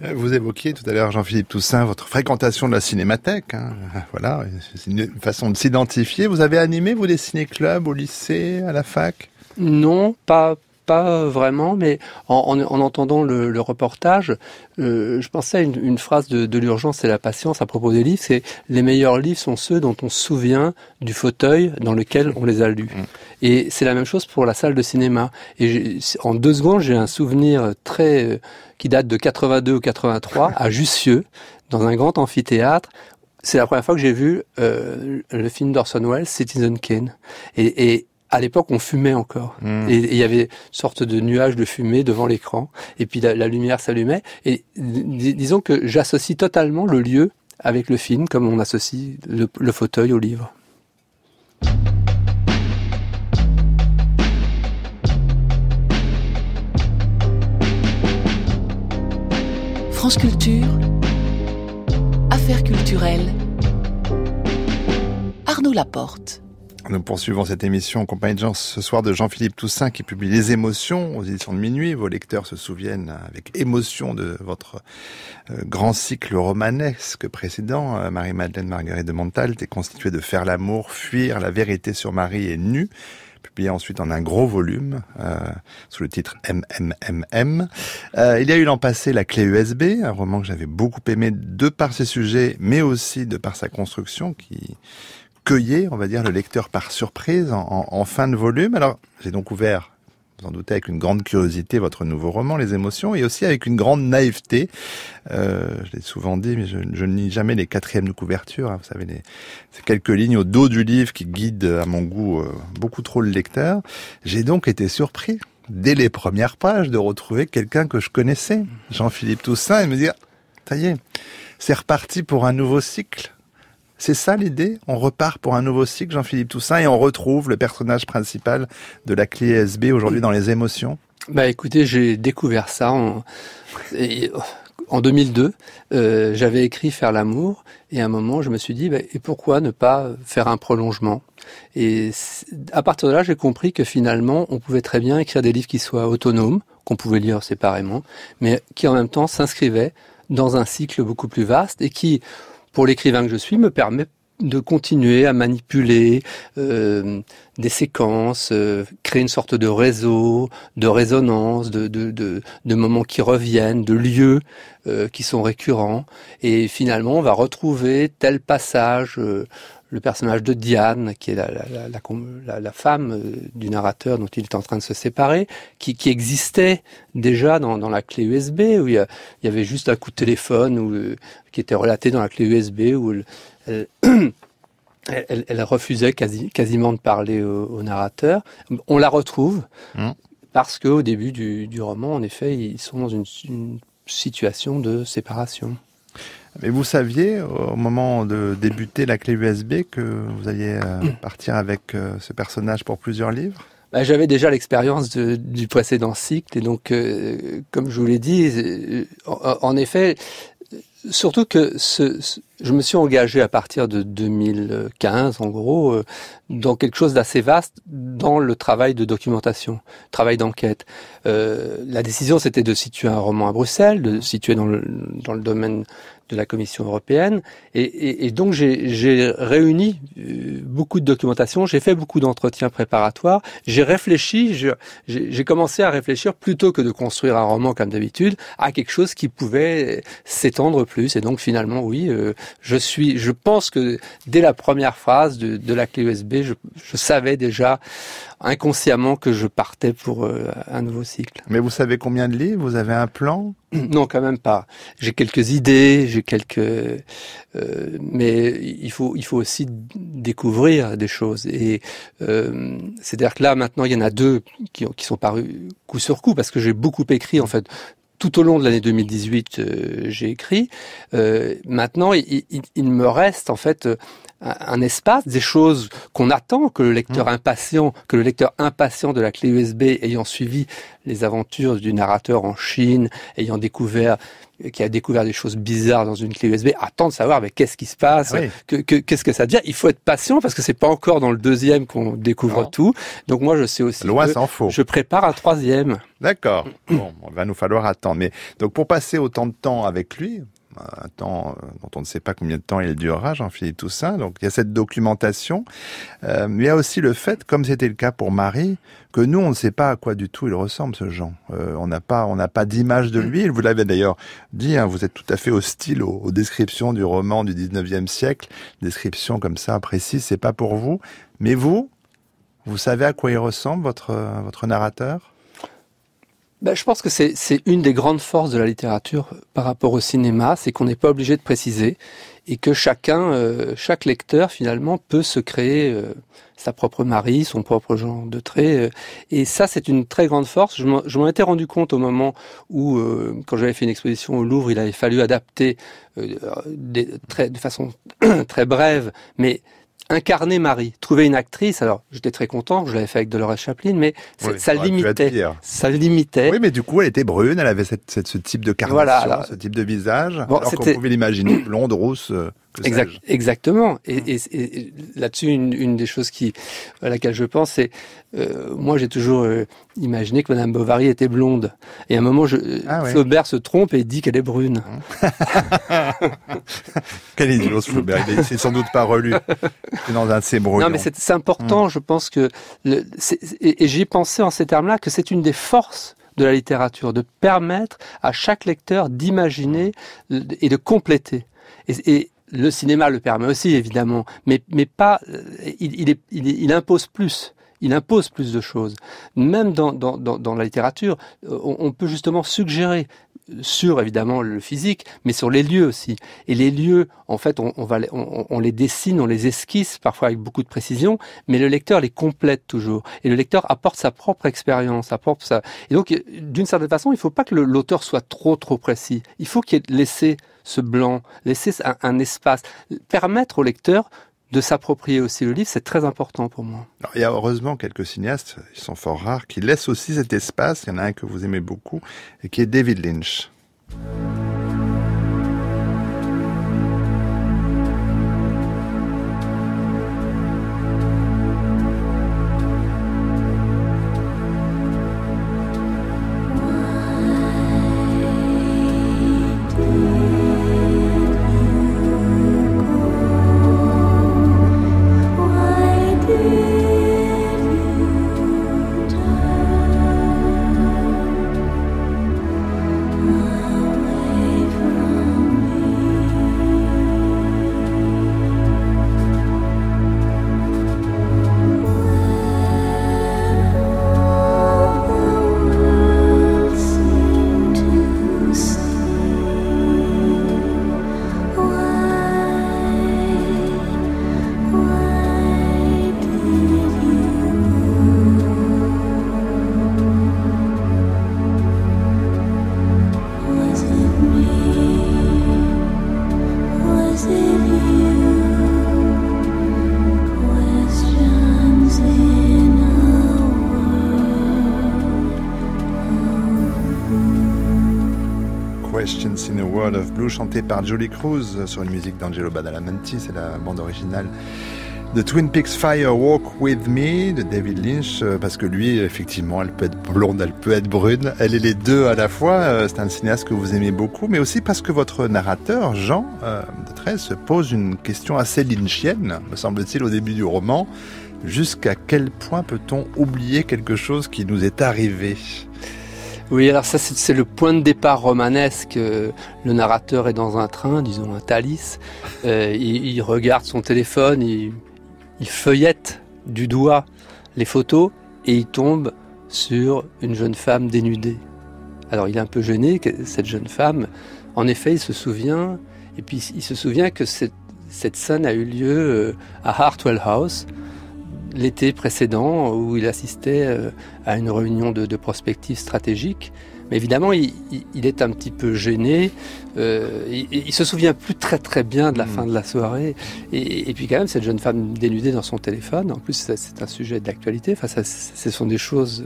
Euh, vous évoquiez tout à l'heure, Jean-Philippe Toussaint, votre fréquentation de la cinémathèque. Hein. [laughs] Voilà, c'est une façon de s'identifier. Vous avez animé, vous, des ciné-clubs au lycée, à la fac? Non, pas, pas vraiment, mais en, entendant le, reportage, euh, je pensais à une, phrase de, l'urgence et la patience à propos des livres, c'est les meilleurs livres sont ceux dont on se souvient du fauteuil dans lequel on les a lus. Mm. Et c'est la même chose pour la salle de cinéma. Et en deux secondes, j'ai un souvenir très euh, qui date de 82 ou 83 à Jussieu, dans un grand amphithéâtre c'est la première fois que j'ai vu euh, le film d'Orson Welles, Citizen Kane. Et, et, à l'époque, on fumait encore. Hmm. Et il y avait une sorte de nuage de fumée devant l'écran. Et puis la, lumière s'allumait. Et disons que j'associe totalement le lieu avec le film, comme on associe le, fauteuil au livre. France Culture, Affaires culturelles, Arnaud Laporte. Nous poursuivons cette émission en compagnie de Jean, ce soir de Jean-Philippe Toussaint qui publie Les émotions aux éditions de minuit. Vos lecteurs se souviennent avec émotion de votre euh, grand cycle romanesque précédent. Euh, Marie-Madeleine Marguerite de Montalte est constitué de Faire l'amour, Fuir, La vérité sur Marie et Nu publié ensuite en un gros volume euh, sous le titre MMMM. Euh, il y a eu l'an passé La clé USB, un roman que j'avais beaucoup aimé de par ses sujets, mais aussi de par sa construction, qui cueillait, on va dire, le lecteur par surprise en, fin de volume. Alors, j'ai donc ouvert vous en doutez, avec une grande curiosité votre nouveau roman, Les émotions, et aussi avec une grande naïveté. Euh, je l'ai souvent dit, mais je, ne lis jamais les quatrièmes de couverture. Hein, vous savez, les, ces quelques lignes au dos du livre qui guident, à mon goût, euh, beaucoup trop le lecteur. J'ai donc été surpris, dès les premières pages, de retrouver quelqu'un que je connaissais, Jean-Philippe Toussaint, et me dire, ça y est, c'est reparti pour un nouveau cycle. C'est ça l'idée? On repart pour un nouveau cycle, Jean-Philippe Toussaint, et on retrouve le personnage principal de la clé SB aujourd'hui dans les émotions? Bah écoutez, j'ai découvert ça en, en 2002. Euh, J'avais écrit Faire l'amour, et à un moment, je me suis dit, bah, et pourquoi ne pas faire un prolongement? Et à partir de là, j'ai compris que finalement, on pouvait très bien écrire des livres qui soient autonomes, qu'on pouvait lire séparément, mais qui en même temps s'inscrivaient dans un cycle beaucoup plus vaste et qui, pour l'écrivain que je suis, me permet de continuer à manipuler euh, des séquences, euh, créer une sorte de réseau, de résonance, de, de, de, moments qui reviennent, de lieux euh, qui sont récurrents. Et finalement, on va retrouver tel passage euh, le personnage de Diane, qui est la, la, la, la, femme euh, du narrateur dont il est en train de se séparer, qui, qui existait déjà dans, dans, la clé USB, où il y, il y, avait juste un coup de téléphone où, euh, qui était relaté dans la clé USB, où [clears throat] elle, elle, elle, refusait quasi, quasiment de parler au, au, narrateur. On la retrouve, mmh. parce qu'au début du, du, roman, en effet, ils sont dans une, une situation de séparation. Mais vous saviez, au moment de débuter la clé USB, que vous alliez euh, [clears throat] partir avec euh, ce personnage pour plusieurs livres? Bah, J'avais déjà l'expérience du précédent cycle, et donc, euh, comme je vous l'ai dit, en, en, effet, surtout que ce, ce, je me suis engagé à partir de 2015, en gros, euh, dans quelque chose d'assez vaste dans le travail de documentation, travail d'enquête. Euh, la décision, c'était de situer un roman à Bruxelles, de situer dans le, dans le domaine de la Commission européenne. Et, et, et donc, j'ai réuni euh, beaucoup de documentation, j'ai fait beaucoup d'entretiens préparatoires, j'ai réfléchi, j'ai commencé à réfléchir plutôt que de construire un roman comme d'habitude, à quelque chose qui pouvait s'étendre plus. Et donc, finalement, oui, euh, je suis, je pense que dès la première phrase de, de la clé USB, je, je, savais déjà inconsciemment que je partais pour euh, un nouveau cycle. Mais vous savez combien de livres? Vous avez un plan? [clears throat] Non, quand même pas. J'ai quelques idées, j'ai quelques, euh, mais il faut il faut aussi découvrir des choses. Et euh, c'est-à-dire que là maintenant il y en a deux qui, qui sont parus coup sur coup parce que j'ai beaucoup écrit en fait tout au long de l'année 2018, euh, j'ai écrit. Euh, maintenant, il, il, il, me reste en fait un, espace, des choses qu'on attend, que le lecteur mmh. impatient, que le lecteur impatient de la clé USB, ayant suivi les aventures du narrateur en Chine, ayant découvert qui a découvert des choses bizarres dans une clé USB, attend de savoir mais qu'est-ce qui se passe, oui. qu'est-ce que, ça devient? Il faut être patient parce que c'est pas encore dans le deuxième qu'on découvre non. tout. Donc moi je sais aussi Loin que faut. je prépare un troisième. D'accord. bon, il va nous falloir attendre. Mais donc pour passer autant de temps avec lui, un temps euh, dont on ne sait pas combien de temps il durera, Jean-Philippe Toussaint. Donc il y a cette documentation, euh, mais il y a aussi le fait, comme c'était le cas pour Marie, que nous on ne sait pas à quoi du tout il ressemble ce Jean. Euh, on n'a pas, on n'a pas d'image de lui. Vous l'avez d'ailleurs dit, hein, vous êtes tout à fait hostile aux, aux, descriptions du roman du 19e siècle, descriptions comme ça précises, c'est pas pour vous. Mais vous, vous savez à quoi il ressemble votre votre narrateur? Ben, je pense que c'est une des grandes forces de la littérature par rapport au cinéma, c'est qu'on n'est pas obligé de préciser et que chacun, euh, chaque lecteur finalement peut se créer euh, sa propre Marie, son propre genre de trait. Euh, et ça, c'est une très grande force. Je m'en étais rendu compte au moment où, euh, quand j'avais fait une exposition au Louvre, il avait fallu adapter euh, des, très, de façon [clears throat] très brève, mais incarner Marie, trouver une actrice. Alors, j'étais très content, je l'avais fait avec Dolores Chaplin, mais oui, ça limitait. Ça limitait. Oui, mais du coup, elle était brune, elle avait cette, cette, ce type de carnation, voilà, alors, ce type de visage, bon, alors qu'on pouvait l'imaginer blonde, rousse. Euh, exact, exactement. Et, et, et là-dessus, une, une, des choses qui, à laquelle je pense, c'est euh, moi, j'ai toujours euh, imaginé que Madame Bovary était blonde. Et à un moment, je, ah, ouais. Flaubert se trompe et dit qu'elle est brune. [laughs] Quel idiot, Flaubert. Il s'est sans doute pas relu. C'est dans un de ses brouillons. Non, mais c'est important. Mmh. Je pense que, le, et, et j'y pensé en ces termes-là, que c'est une des forces de la littérature, de permettre à chaque lecteur d'imaginer et de compléter. Et, et, le cinéma le permet aussi, évidemment, mais, pas, il, il, il, impose plus il impose plus de choses. Même dans, la littérature, on, on, peut justement suggérer sur évidemment le physique, mais sur les lieux aussi. Et les lieux, en fait, on, va, on, les dessine, on les esquisse parfois avec beaucoup de précision, mais le lecteur les complète toujours. Et le lecteur apporte sa propre expérience, apporte ça. Et donc, d'une certaine façon, il ne faut pas que l'auteur soit trop trop précis. Il faut qu'il laisse ce blanc, laisser un espace, permettre au lecteur de s'approprier aussi le livre, c'est très important pour moi. il y a heureusement quelques cinéastes, ils sont fort rares, qui laissent aussi cet espace. Il y en a un que vous aimez beaucoup, et qui est David Lynch. Par Jolie Cruz sur une musique d'Angelo Badalamenti. C'est la bande originale de Twin Peaks Fire Walk With Me de David Lynch, euh, parce que lui, effectivement, elle peut être blonde, elle peut être brune, elle est les deux à la fois. Euh, c'est un cinéaste que vous aimez beaucoup, mais aussi parce que votre narrateur, Jean euh, de 13, se pose une question assez lynchienne, me semble-t-il, au début du roman. Jusqu'à quel point peut-on oublier quelque chose qui nous est arrivé? Oui, alors ça c'est le point de départ romanesque. Le narrateur est dans un train, disons un Thalys. Euh, il, regarde son téléphone, il, feuillette du doigt les photos et il tombe sur une jeune femme dénudée. Alors il est un peu gêné, cette jeune femme. En effet, il se souvient, et puis il se souvient que cette, cette scène a eu lieu euh, à Hartwell House, l'été précédent où il assistait euh, à une réunion de, de prospective stratégique. Mais évidemment, il, est un petit peu gêné. Euh, il, il, se souvient plus très très bien de la mm. fin de la soirée. Et, puis quand même, cette jeune femme dénudée dans son téléphone. En plus, c'est un sujet d'actualité. Enfin, ça, ce sont des choses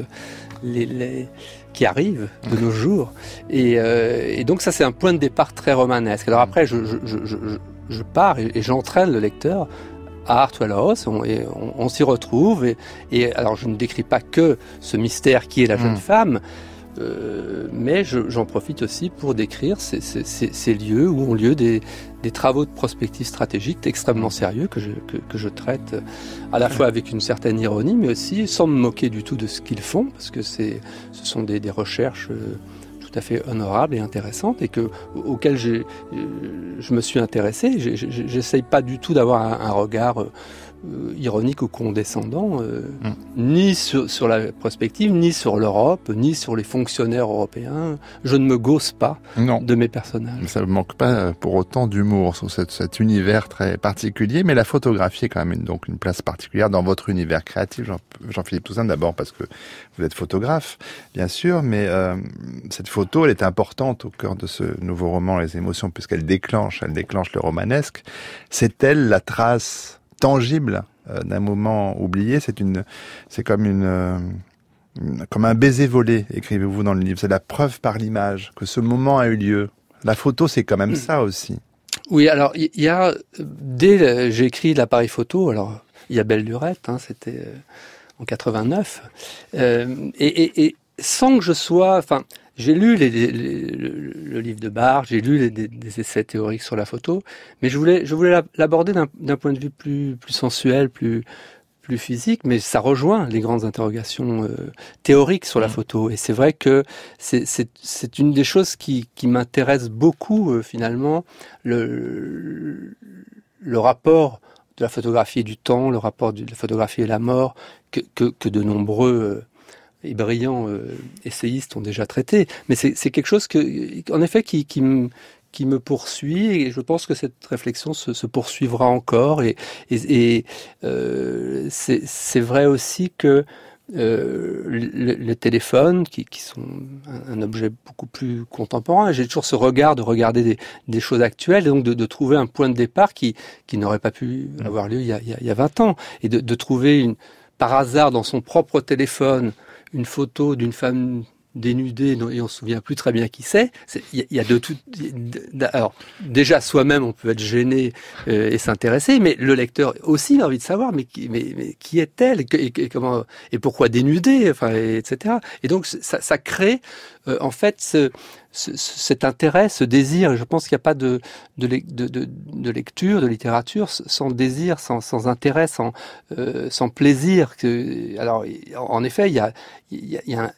les, qui arrivent de nos jours. Et, euh, et donc ça, c'est un point de départ très romanesque. Alors après, je, je, je, je pars et, j'entraîne le lecteur à House, on, on, s'y retrouve. Et, alors, je ne décris pas que ce mystère qui est la jeune hmm. femme, euh, mais j'en profite aussi pour décrire ces, ces, ces, lieux où ont lieu des, des, travaux de prospective stratégique extrêmement sérieux que je, que, que je traite à la fois avec une certaine ironie, mais aussi sans me moquer du tout de ce qu'ils font, parce que ce sont des, des recherches. Euh, à fait honorable et intéressante et que auquel je me suis intéressé. J'essaye pas du tout d'avoir un, regard euh, euh, ironique ou condescendant, euh, mm. ni sur, sur, la prospective, ni sur l'Europe, ni sur les fonctionnaires européens. Je ne me gosse pas de mes personnages. Ça ne manque pas euh, pour autant d'humour sur cet, cet, univers très particulier, mais la photographie est quand même une, donc une place particulière dans votre univers créatif, Jean-Philippe Toussaint, d'abord parce que vous êtes photographe, bien sûr, mais euh, cette photo, elle est importante au cœur de ce nouveau roman, Les émotions, puisqu'elle déclenche, elle déclenche le romanesque. C'est elle la trace tangible euh, d'un moment oublié. C'est une, c'est comme euh, une, comme un baiser volé, écrivez-vous dans le livre. C'est la preuve par l'image que ce moment a eu lieu. La photo, c'est quand même hmm. ça aussi. Oui, alors il y a dès j'ai écrit l'appareil photo. Alors il y a Belle Lurette, hein, c'était euh, en 89, et, et, et, sans que je sois, enfin j'ai lu les, le, livre de Barr, j'ai lu des, essais théoriques sur la photo, mais je voulais, je voulais l'aborder d'un point de vue plus, plus sensuel, plus, plus physique, mais ça rejoint les grandes interrogations euh, théoriques sur la mmh. photo. Et c'est vrai que c'est une des choses qui, qui m'intéresse beaucoup, euh, finalement, le, le rapport de la photographie et du temps, le rapport de la photographie et la mort, que, que, que de nombreux et brillants essayistes ont déjà traité. Mais c'est quelque chose que, en effet, qui, qui, me, qui me poursuit et je pense que cette réflexion se, se poursuivra encore et, et, et euh, c'est vrai aussi que euh, les téléphones qui, qui sont un, un, objet beaucoup plus contemporain. J'ai toujours ce regard de regarder des, des choses actuelles et donc de, de, trouver un point de départ qui, qui n'aurait pas pu avoir lieu il y a, il y a 20 ans et de, de trouver une, par hasard dans son propre téléphone une photo d'une femme dénudé et on se souvient plus très bien qui c'est. Il y, a de tout. Alors déjà soi-même on peut être gêné euh, et s'intéresser, mais le lecteur aussi a envie de savoir mais qui, mais, mais qui est-elle et, et, comment et pourquoi dénudée, enfin etc. Et donc ça, ça crée euh, en fait ce, ce, cet intérêt, ce désir. Je pense qu'il n'y a pas de de, de, de, de, lecture, de littérature sans désir, sans, sans intérêt, sans euh, sans plaisir. Alors en effet il y a y a, il y a un,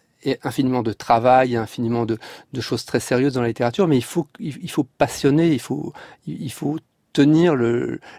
infiniment de travail, infiniment de, de, choses très sérieuses dans la littérature, mais il faut, il faut passionner, il faut, il faut tenir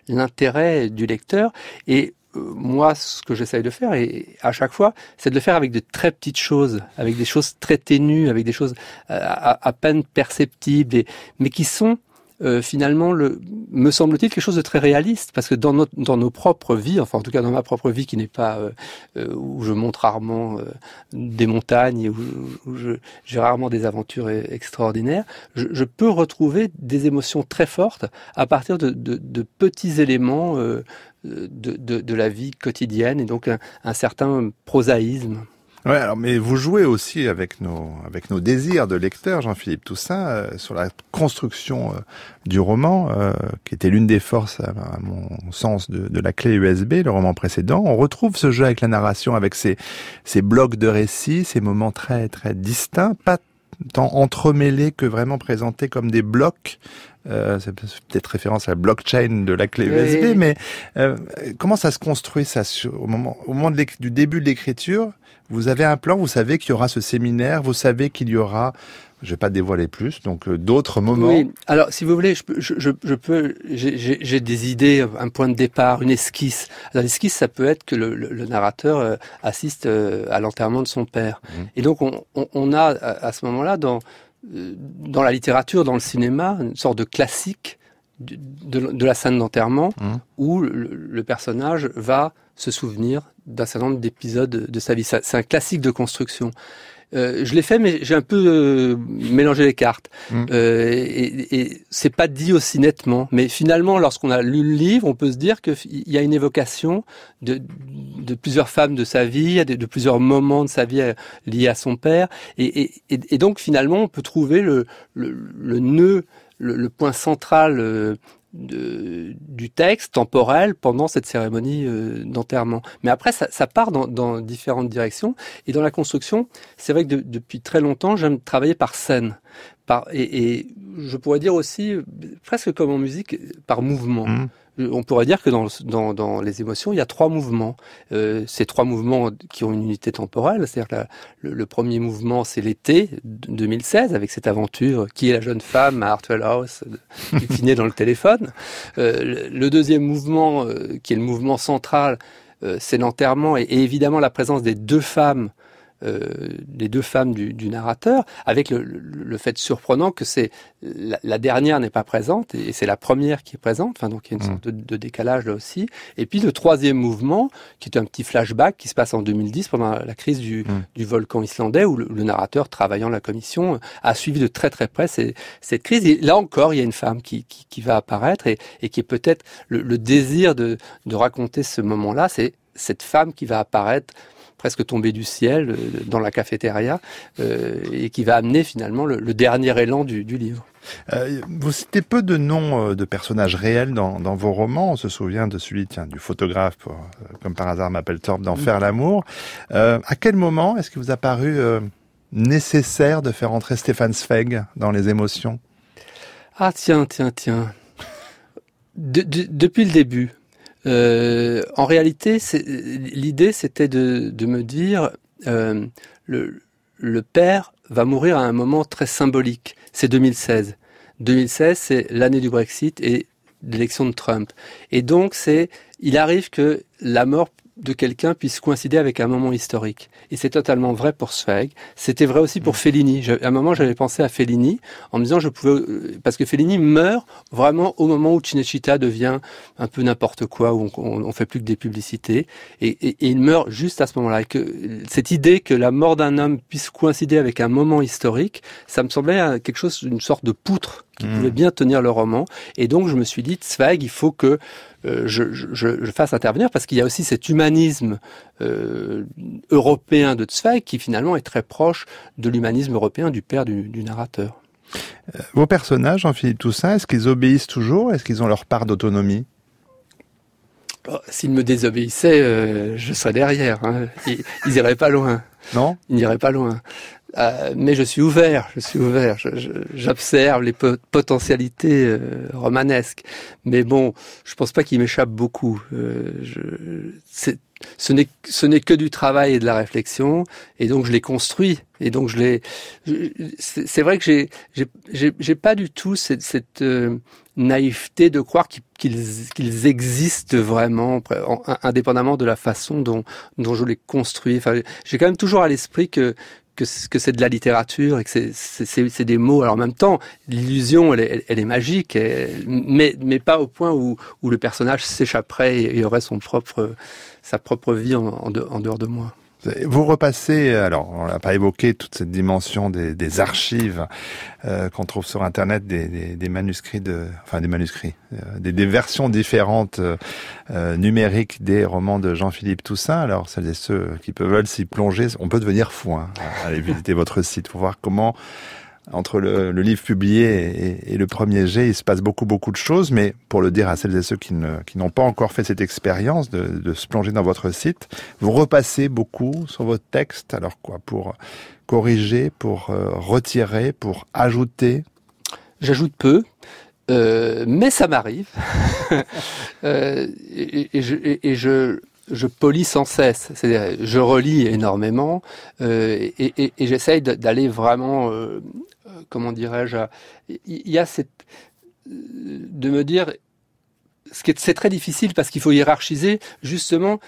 l'intérêt du lecteur. Et euh, moi, ce que j'essaye de faire, et à chaque fois, c'est de le faire avec de très petites choses, avec des choses très ténues, avec des choses euh, à, à peine perceptibles, mais qui sont euh, finalement, le, me semble-t-il, quelque chose de très réaliste, parce que dans, notre, dans nos propres vies, enfin en tout cas dans ma propre vie qui n'est pas euh, euh où je monte rarement euh, des montagnes, où, où j'ai rarement des aventures e-, extraordinaires, je, je, peux retrouver des émotions très fortes à partir de, de, de petits éléments euh, de, de, la vie quotidienne et donc un, un certain prosaïsme. Ouais, alors mais vous jouez aussi avec nos avec nos désirs de lecteur, Jean-Philippe Toussaint, euh, sur la construction euh, du roman, euh, qui était l'une des forces, à, mon sens, de, de, la clé USB, le roman précédent. On retrouve ce jeu avec la narration, avec ces ces blocs de récits, ces moments très très distincts, pas tant entremêlés que vraiment présentés comme des blocs euh, c'est peut-être référence à la blockchain de la clé USB, oui. mais euh, comment ça se construit ça au moment, au moment de du début de l'écriture Vous avez un plan, vous savez qu'il y aura ce séminaire, vous savez qu'il y aura je vais pas dévoiler plus, donc euh, d'autres moments. Oui. Alors, si vous voulez, je, je, je, je peux, j'ai des idées, un point de départ, une esquisse. L'esquisse, ça peut être que le, le, le narrateur euh, assiste euh, à l'enterrement de son père. Mmh. Et donc, on, on, on a à, à ce moment-là, dans dans la littérature, dans le cinéma, une sorte de classique de, de, de la scène d'enterrement mmh. où le, le, personnage va se souvenir d'un certain nombre d'épisodes de sa vie. C'est un classique de construction. Euh, je l'ai fait, mais j'ai un peu euh, mélangé les cartes. Mmh. Euh, et, et c'est pas dit aussi nettement. Mais finalement, lorsqu'on a lu le livre, on peut se dire qu'il y a une évocation de, de, plusieurs femmes de sa vie, de, de, plusieurs moments de sa vie liés à son père. Et, et, et donc, finalement, on peut trouver le, le, le nœud, le, point central euh, du texte temporel pendant cette cérémonie euh, d'enterrement. Mais après, ça, part dans, différentes directions. Et dans la construction, c'est vrai que de, depuis très longtemps, j'aime travailler par scène. Et, je pourrais dire aussi, presque comme en musique, par mouvement. Mmh on pourrait dire que dans, les émotions, il y a trois mouvements. Euh, ces trois mouvements qui ont une unité temporelle, c'est-à-dire le, premier mouvement, c'est l'été 2016, avec cette aventure qui est la jeune femme à Hartwell House, qui finit dans le téléphone. Euh, le, deuxième mouvement, euh, qui est le mouvement central, euh, c'est l'enterrement et, évidemment la présence des deux femmes euh, les deux femmes du, du narrateur, avec le, le, le, fait surprenant que c'est la, la, dernière n'est pas présente et c'est la première qui est présente. Enfin, donc il y a une mmh. sorte de, de, décalage là aussi. Et puis le troisième mouvement, qui est un petit flashback qui se passe en 2010 pendant la crise du, mmh. du volcan islandais, où le, le, narrateur travaillant la commission a suivi de très très près ces, cette crise. Et là encore, il y a une femme qui, qui, qui va apparaître et, et, qui est peut-être le, le désir de, de raconter ce moment-là. C'est cette femme qui va apparaître presque tombé du ciel euh, dans la cafétéria euh, et qui va amener finalement le, le dernier élan du, du livre. Euh, vous citez peu de noms euh, de personnages réels dans, dans, vos romans. On se souvient de celui tiens, du photographe, pour, euh, comme par hasard m'appelle Thorpe, d'en mmh. faire l'amour. À quel moment est-ce qu'il vous a paru nécessaire de faire entrer Stéphane Zweig dans les émotions? Ah tiens, tiens, tiens. De, de, depuis le début, euh, en réalité, l'idée, c'était de, me dire, euh, le, le, père va mourir à un moment très symbolique. C'est 2016. 2016, c'est l'année du Brexit et l'élection de Trump. Et donc, c'est, il arrive que la mort de quelqu'un puisse coïncider avec un moment historique. Et c'est totalement vrai pour Zweig. C'était vrai aussi pour mm. Fellini. à un moment, j'avais pensé à Fellini en me disant je pouvais euh, parce que Fellini meurt vraiment au moment où Cinecittà devient un peu n'importe quoi où on, on, fait plus que des publicités et, et, et il meurt juste à ce moment-là. Et que cette idée que la mort d'un homme puisse coïncider avec un moment historique, ça me semblait quelque chose, une sorte de poutre qui mm. pouvait bien tenir le roman. Et donc je me suis dit Zweig, il faut que euh, je, je, je, fasse intervenir parce qu'il y a aussi cet humanisme euh, européen de Zweig qui finalement est très proche de l'humanisme européen du père du, du narrateur. Euh, vos personnages, Jean-Philippe Toussaint, est-ce qu'ils obéissent toujours? Est-ce qu'ils ont leur part d'autonomie? Oh, S'ils me désobéissaient, euh, je serais derrière. Hein. Ils, ils iraient pas loin. Non? Ils n'iraient pas loin. Euh, mais je suis ouvert, je suis ouvert, j'observe les potentialités euh, romanesques. Mais bon, je pense pas qu'il m'échappe beaucoup. Euh, je, ce n'est que du travail et de la réflexion, et donc je les construis. Et donc je les. C'est vrai que j'ai j'ai pas du tout cette, cette naïveté de croire qu'ils qu'ils existent vraiment, indépendamment de la façon dont dont je les construis. Enfin, j'ai quand même toujours à l'esprit que que, c'est de la littérature et que c'est des mots. Alors en même temps, l'illusion, elle, est, magique, mais, mais pas au point où, où le personnage s'échapperait et, aurait son propre, sa propre vie en dehors de moi. Vous repassez, alors on n'a pas évoqué toute cette dimension des, archives euh, qu'on trouve sur Internet, des, manuscrits de, enfin des manuscrits, euh, des, versions différentes euh, numériques des romans de Jean-Philippe Toussaint. Alors celles et ceux qui peuvent s'y plonger, on peut devenir fou. Hein, aller visiter votre site pour voir comment entre le, livre publié et, le premier jet, il se passe beaucoup, beaucoup de choses. Mais pour le dire à celles et ceux qui, n'ont pas encore fait cette expérience de, se plonger dans votre site, vous repassez beaucoup sur votre texte. Alors quoi Pour corriger, pour euh, retirer, pour ajouter? J'ajoute peu. Euh, mais ça m'arrive. [laughs] euh, et, je, polis sans cesse. C'est-à-dire, je relis énormément et, et j'essaye d'aller vraiment comment dirais-je, il y a cette de me dire c'est très difficile parce qu'il faut hiérarchiser. Justement,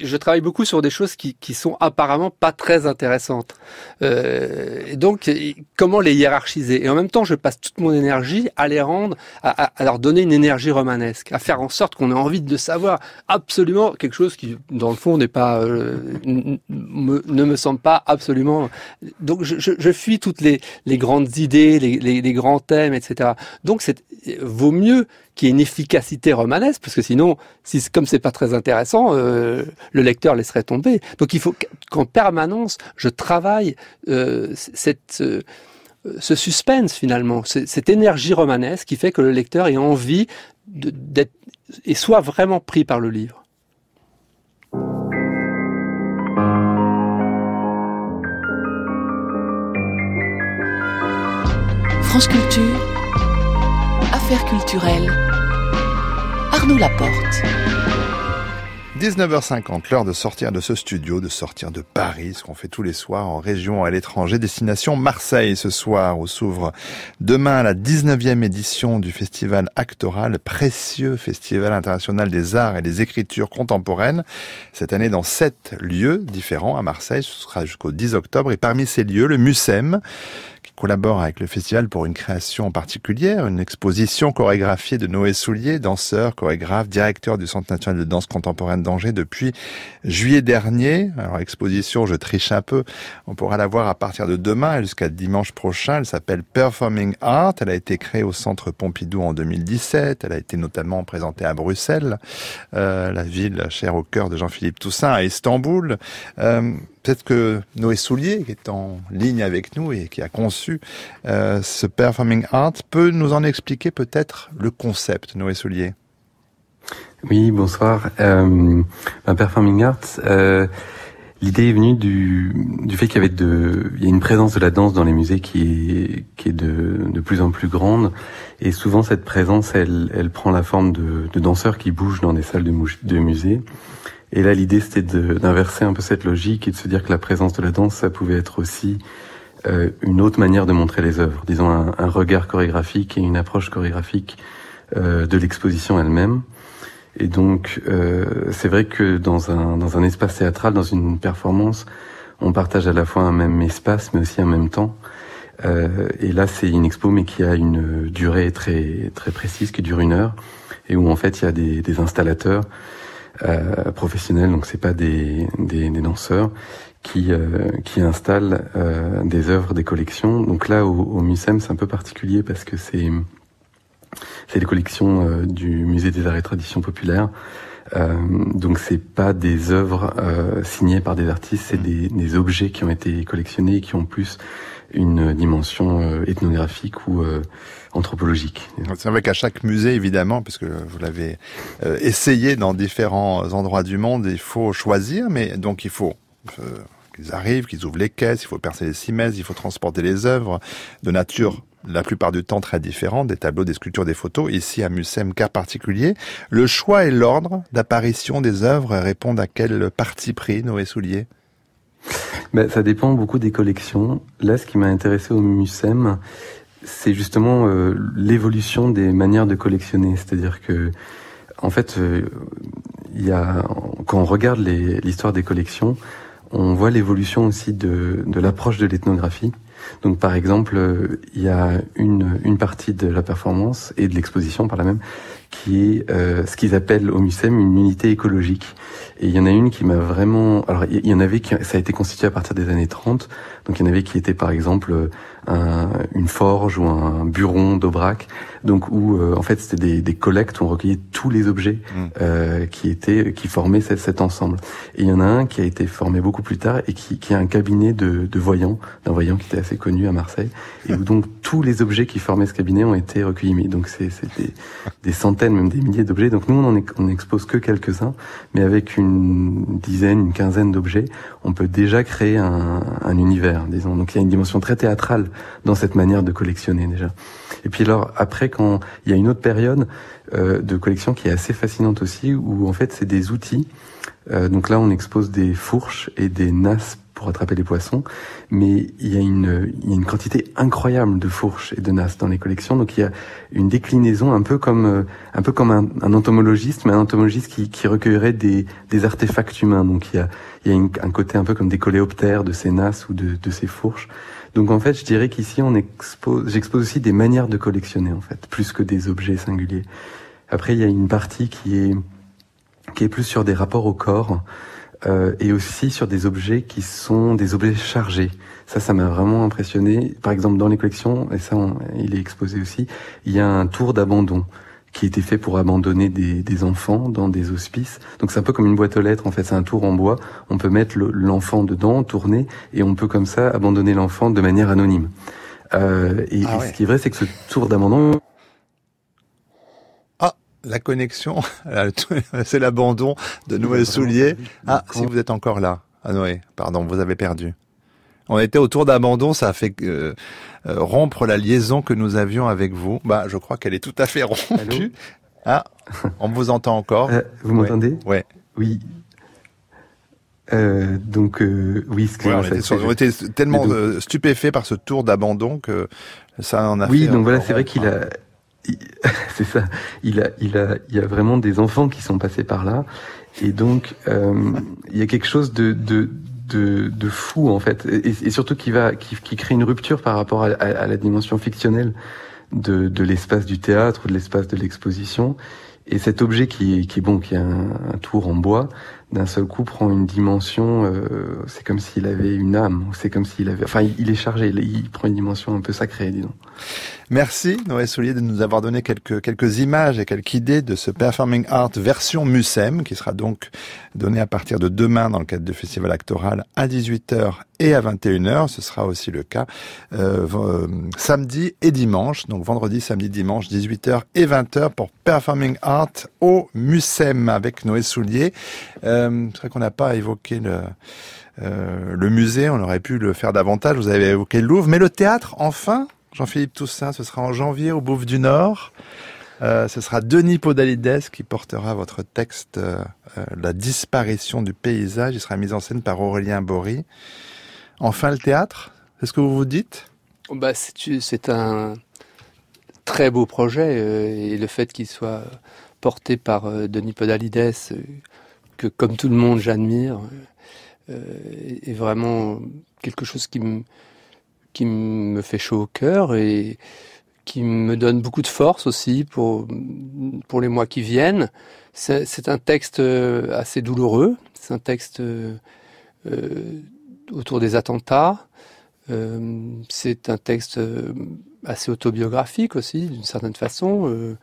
je travaille beaucoup sur des choses qui, qui sont apparemment pas très intéressantes. Euh, donc, comment les hiérarchiser? Et en même temps, je passe toute mon énergie à les rendre, à, leur donner une énergie romanesque, à faire en sorte qu'on ait envie de savoir absolument quelque chose qui, dans le fond, n'est pas, euh, ne me semble pas absolument. Donc, je, je, je fuis toutes les, les grandes idées, les, les, les grands thèmes, etc. Donc, c'est vaut mieux qu'il y ait une efficacité romanesque, parce que sinon, si comme c'est pas très intéressant, euh, le lecteur laisserait tomber. Donc il faut qu'en permanence, je travaille euh, cette euh, ce suspense finalement, cette énergie romanesque qui fait que le lecteur ait envie d'être et soit vraiment pris par le livre. France Culture Affaires culturelles. Arnaud Laporte. 19h50, l'heure de sortir de ce studio, de sortir de Paris, ce qu'on fait tous les soirs en région à l'étranger. Destination Marseille ce soir, où s'ouvre demain la 19e édition du festival Actoral, précieux festival international des arts et des écritures contemporaines. Cette année dans sept lieux différents à Marseille, ce sera jusqu'au 10 octobre. Et parmi ces lieux, le MUSEM, collabore avec le festival pour une création particulière, une exposition chorégraphiée de Noé Soulier, danseur, chorégraphe, directeur du Centre national de danse contemporaine d'Angers depuis juillet dernier. Alors exposition, je triche un peu, on pourra la voir à partir de demain jusqu'à dimanche prochain. Elle s'appelle Performing Art. Elle a été créée au Centre Pompidou en 2017. Elle a été notamment présentée à Bruxelles, euh, la ville chère au cœur de Jean-Philippe Toussaint, à Istanbul. Euh, peut-être que Noé Soulier, qui est en ligne avec nous et qui a conçu euh, ce Performing Art, peut nous en expliquer peut-être le concept, Noé Soulier? Oui, bonsoir. Euh, ben, Performing Art, euh, l'idée est venue du, du fait qu'il y avait de, il y a une présence de la danse dans les musées qui est, qui est de, de plus en plus grande, et souvent cette présence, elle, elle prend la forme de, de danseurs qui bougent dans des salles de, de musées. Et là, l'idée, c'était d'inverser un peu cette logique et de se dire que la présence de la danse, ça pouvait être aussi euh, une autre manière de montrer les œuvres, disons un, un, regard chorégraphique et une approche chorégraphique de l'exposition elle-même. Et donc, c'est vrai que dans un, dans un espace théâtral, dans une performance, on partage à la fois un même espace, mais aussi un même temps. Euh, et là, c'est une expo, mais qui a une durée très très précise, qui dure une heure, et où en fait il y a des, des installateurs euh, professionnels, donc c'est pas des, des, des, danseurs, qui euh, qui installent euh, des œuvres, des collections. Donc là, au, au MUSEM, c'est un peu particulier parce que c'est c'est les collections euh, du Musée des Arts et Traditions Populaires. Euh, donc c'est pas des œuvres euh, signées par des artistes, c'est des, des, objets qui ont été collectionnés et qui ont plus une dimension euh, ethnographique ou euh, anthropologique. C'est vrai qu'à chaque musée, évidemment, puisque vous l'avez euh, essayé dans différents endroits du monde, il faut choisir, mais donc il faut qu'ils arrivent, qu'ils ouvrent les caisses, il faut percer les cimaises, il faut transporter les œuvres de nature la plupart du temps très différentes, des tableaux, des sculptures, des photos. Ici, à Mussem, cas particulier. Le choix et l'ordre d'apparition des œuvres répondent à quel parti pris, Noé Soulier? Ben, Ça dépend beaucoup des collections. Là, ce qui m'a intéressé au Mussem, c'est justement euh, l'évolution des manières de collectionner. C'est-à-dire que, en fait, euh, y a, quand on regarde l'histoire des collections, on voit l'évolution aussi de, l'approche de l'ethnographie. Donc par exemple, il y a une, une partie de la performance et de l'exposition par la même qui est euh, ce qu'ils appellent au MUSEM une unité écologique. Et il y en a une qui m'a vraiment... Alors il y en avait qui... Ça a été constitué à partir des années 30. Donc il y en avait qui étaient par exemple un, une forge ou un buron d'Aubrac. Donc où euh, en fait c'était des, des, collectes où on recueillait tous les objets mmh. euh, qui étaient qui formaient cet, cet, ensemble. Et il y en a un qui a été formé beaucoup plus tard et qui, qui a un cabinet de, de voyants, d'un voyant qui était assez connu à Marseille. Et où donc [laughs] tous les objets qui formaient ce cabinet ont été recueillis. Mais donc c'est des, des centaines même des milliers d'objets. Donc nous, on en expose que quelques-uns, mais avec une dizaine, une quinzaine d'objets, on peut déjà créer un, un, univers, disons. Donc il y a une dimension très théâtrale dans cette manière de collectionner déjà. Et puis alors après, quand il y a une autre période euh, de collection qui est assez fascinante aussi, où en fait c'est des outils. Euh, donc là, on expose des fourches et des nasses pour attraper les poissons, mais il y a une, il y a une quantité incroyable de fourches et de nasses dans les collections, donc il y a une déclinaison un peu comme euh, un peu comme un, entomologiste, mais un entomologiste qui, qui recueillerait des, des artefacts humains. Donc il y a, il y a un côté un peu comme des coléoptères de ces nasses ou de, de ces fourches. Donc en fait, je dirais qu'ici on expose, j'expose aussi des manières de collectionner en fait, plus que des objets singuliers. Après, il y a une partie qui est qui est plus sur des rapports au corps euh, et aussi sur des objets qui sont des objets chargés. Ça, ça m'a vraiment impressionné. Par exemple, dans les collections, et ça, on, il est exposé aussi, il y a un tour d'abandon qui était fait pour abandonner des, des, enfants dans des hospices. Donc c'est un peu comme une boîte aux lettres, en fait, c'est un tour en bois. On peut mettre l'enfant dedans, tourner, et on peut comme ça abandonner l'enfant de manière anonyme. Euh, et, ah ouais. et, ce qui est vrai, c'est que ce tour d'abandon, la connexion, [laughs] [laughs] c'est l'abandon de Noé Soulier. Ah, si vous êtes encore là, ah Noé, pardon, vous avez perdu. On était autour d'abandon, ça a fait euh, euh, rompre la liaison que nous avions avec vous. Bah, je crois qu'elle est tout à fait rompue. [laughs] ah, on vous entend encore. Euh, vous m'entendez? Ouais. Oui. Euh, donc oui, ouais, on, était, on était tellement donc... stupéfaits par ce tour d'abandon que ça en a oui, fait. Oui, donc voilà, c'est vrai qu'il a [laughs] c'est ça. Il a, il a, il y a vraiment des enfants qui sont passés par là, et donc euh, il y a quelque chose de, de, de, de fou en fait, et, surtout qui va, qui, qui crée une rupture par rapport à, la dimension fictionnelle de, de l'espace du théâtre ou de l'espace de l'exposition. Et cet objet qui est, qui est bon, qui est un tour en bois, d'un seul coup prend une dimension. Euh, c'est comme s'il avait une âme. C'est comme s'il avait. Enfin, il, est chargé. Il, prend une dimension un peu sacrée, disons. Merci Noé Soulier de nous avoir donné quelques quelques images et quelques idées de ce performing art version Musem qui sera donc donné à partir de demain dans le cadre du festival actoral à 18h et à 21h. Ce sera aussi le cas euh, euh, samedi et dimanche. Donc vendredi, samedi, dimanche, 18h et 20h pour performing art au Musem avec Noé Soulier. C'est vrai qu'on n'a pas évoqué le euh, le musée, on aurait pu le faire davantage. Vous avez évoqué le Louvre, mais le théâtre, enfin, Jean-Philippe Toussaint, ce sera en janvier au Bouffe du Nord. Euh, ce sera Denis Podalides qui portera votre texte euh, La disparition du paysage. Il sera mis en scène par Aurélien Bory. Enfin, le théâtre, c'est ce que vous vous dites? Bah, C'est un... très beau projet et le fait qu'il soit porté par Denis Podalides, comme tout le monde j'admire, est vraiment quelque chose qui me fait chaud au cœur et qui me donne beaucoup de force aussi pour, les mois qui viennent. C'est un texte euh, assez douloureux, c'est un texte euh, euh, autour des attentats, euh, c'est un texte euh, assez autobiographique aussi, d'une certaine façon, euh,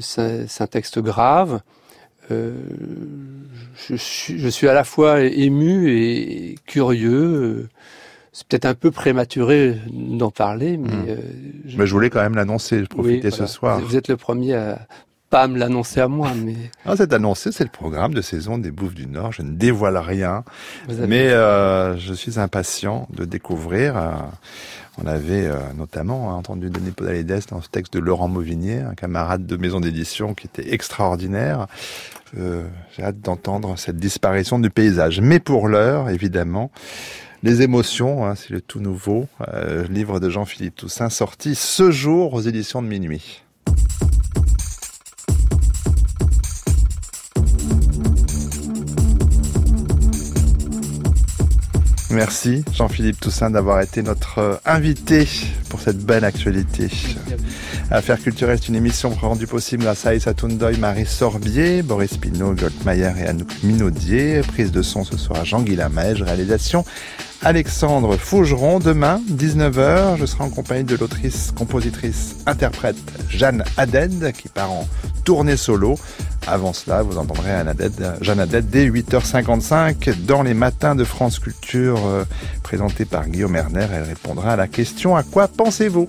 c'est un texte grave. Je suis, je, suis, à la fois ému et curieux c'est peut-être un peu prématuré d'en parler, mais, mmh. euh, je... mais je voulais quand même l'annoncer, profiter oui, voilà. ce soir. Vous êtes le premier à pas me l'annoncer à moi, mais [laughs] ah, c'est annoncé, c'est le programme de saison des Bouffes du Nord. Je ne dévoile rien, mais euh, je suis impatient de découvrir. Euh, on avait euh, notamment hein, entendu Denis Podalides dans ce texte de Laurent Mauvignier, un camarade de maison d'édition qui était extraordinaire. Euh, J'ai hâte d'entendre cette disparition du paysage. Mais pour l'heure, évidemment, les émotions, hein, c'est le tout nouveau euh, livre de Jean-Philippe Toussaint sorti ce jour aux éditions de minuit. Merci Jean-Philippe Toussaint d'avoir été notre euh, invité pour cette belle actualité. Affaires culturelles, c'est une émission rendue possible à Aïssa Toundoy, Marie Sorbier, Boris Pinot, Goldmayer et Anouk Minaudier. Prise de son ce soir Jean-Guy Lamège, réalisation Alexandre Fougeron. Demain, 19h, je serai en compagnie de l'autrice, compositrice, interprète Jeanne Haddad qui part en tournée solo. Avant cela, vous entendrez Jeanne Haddad dès 8h55 dans les matins de France Culture euh, présentés par Guillaume Erner. Elle répondra à la question à quoi pensez-vous?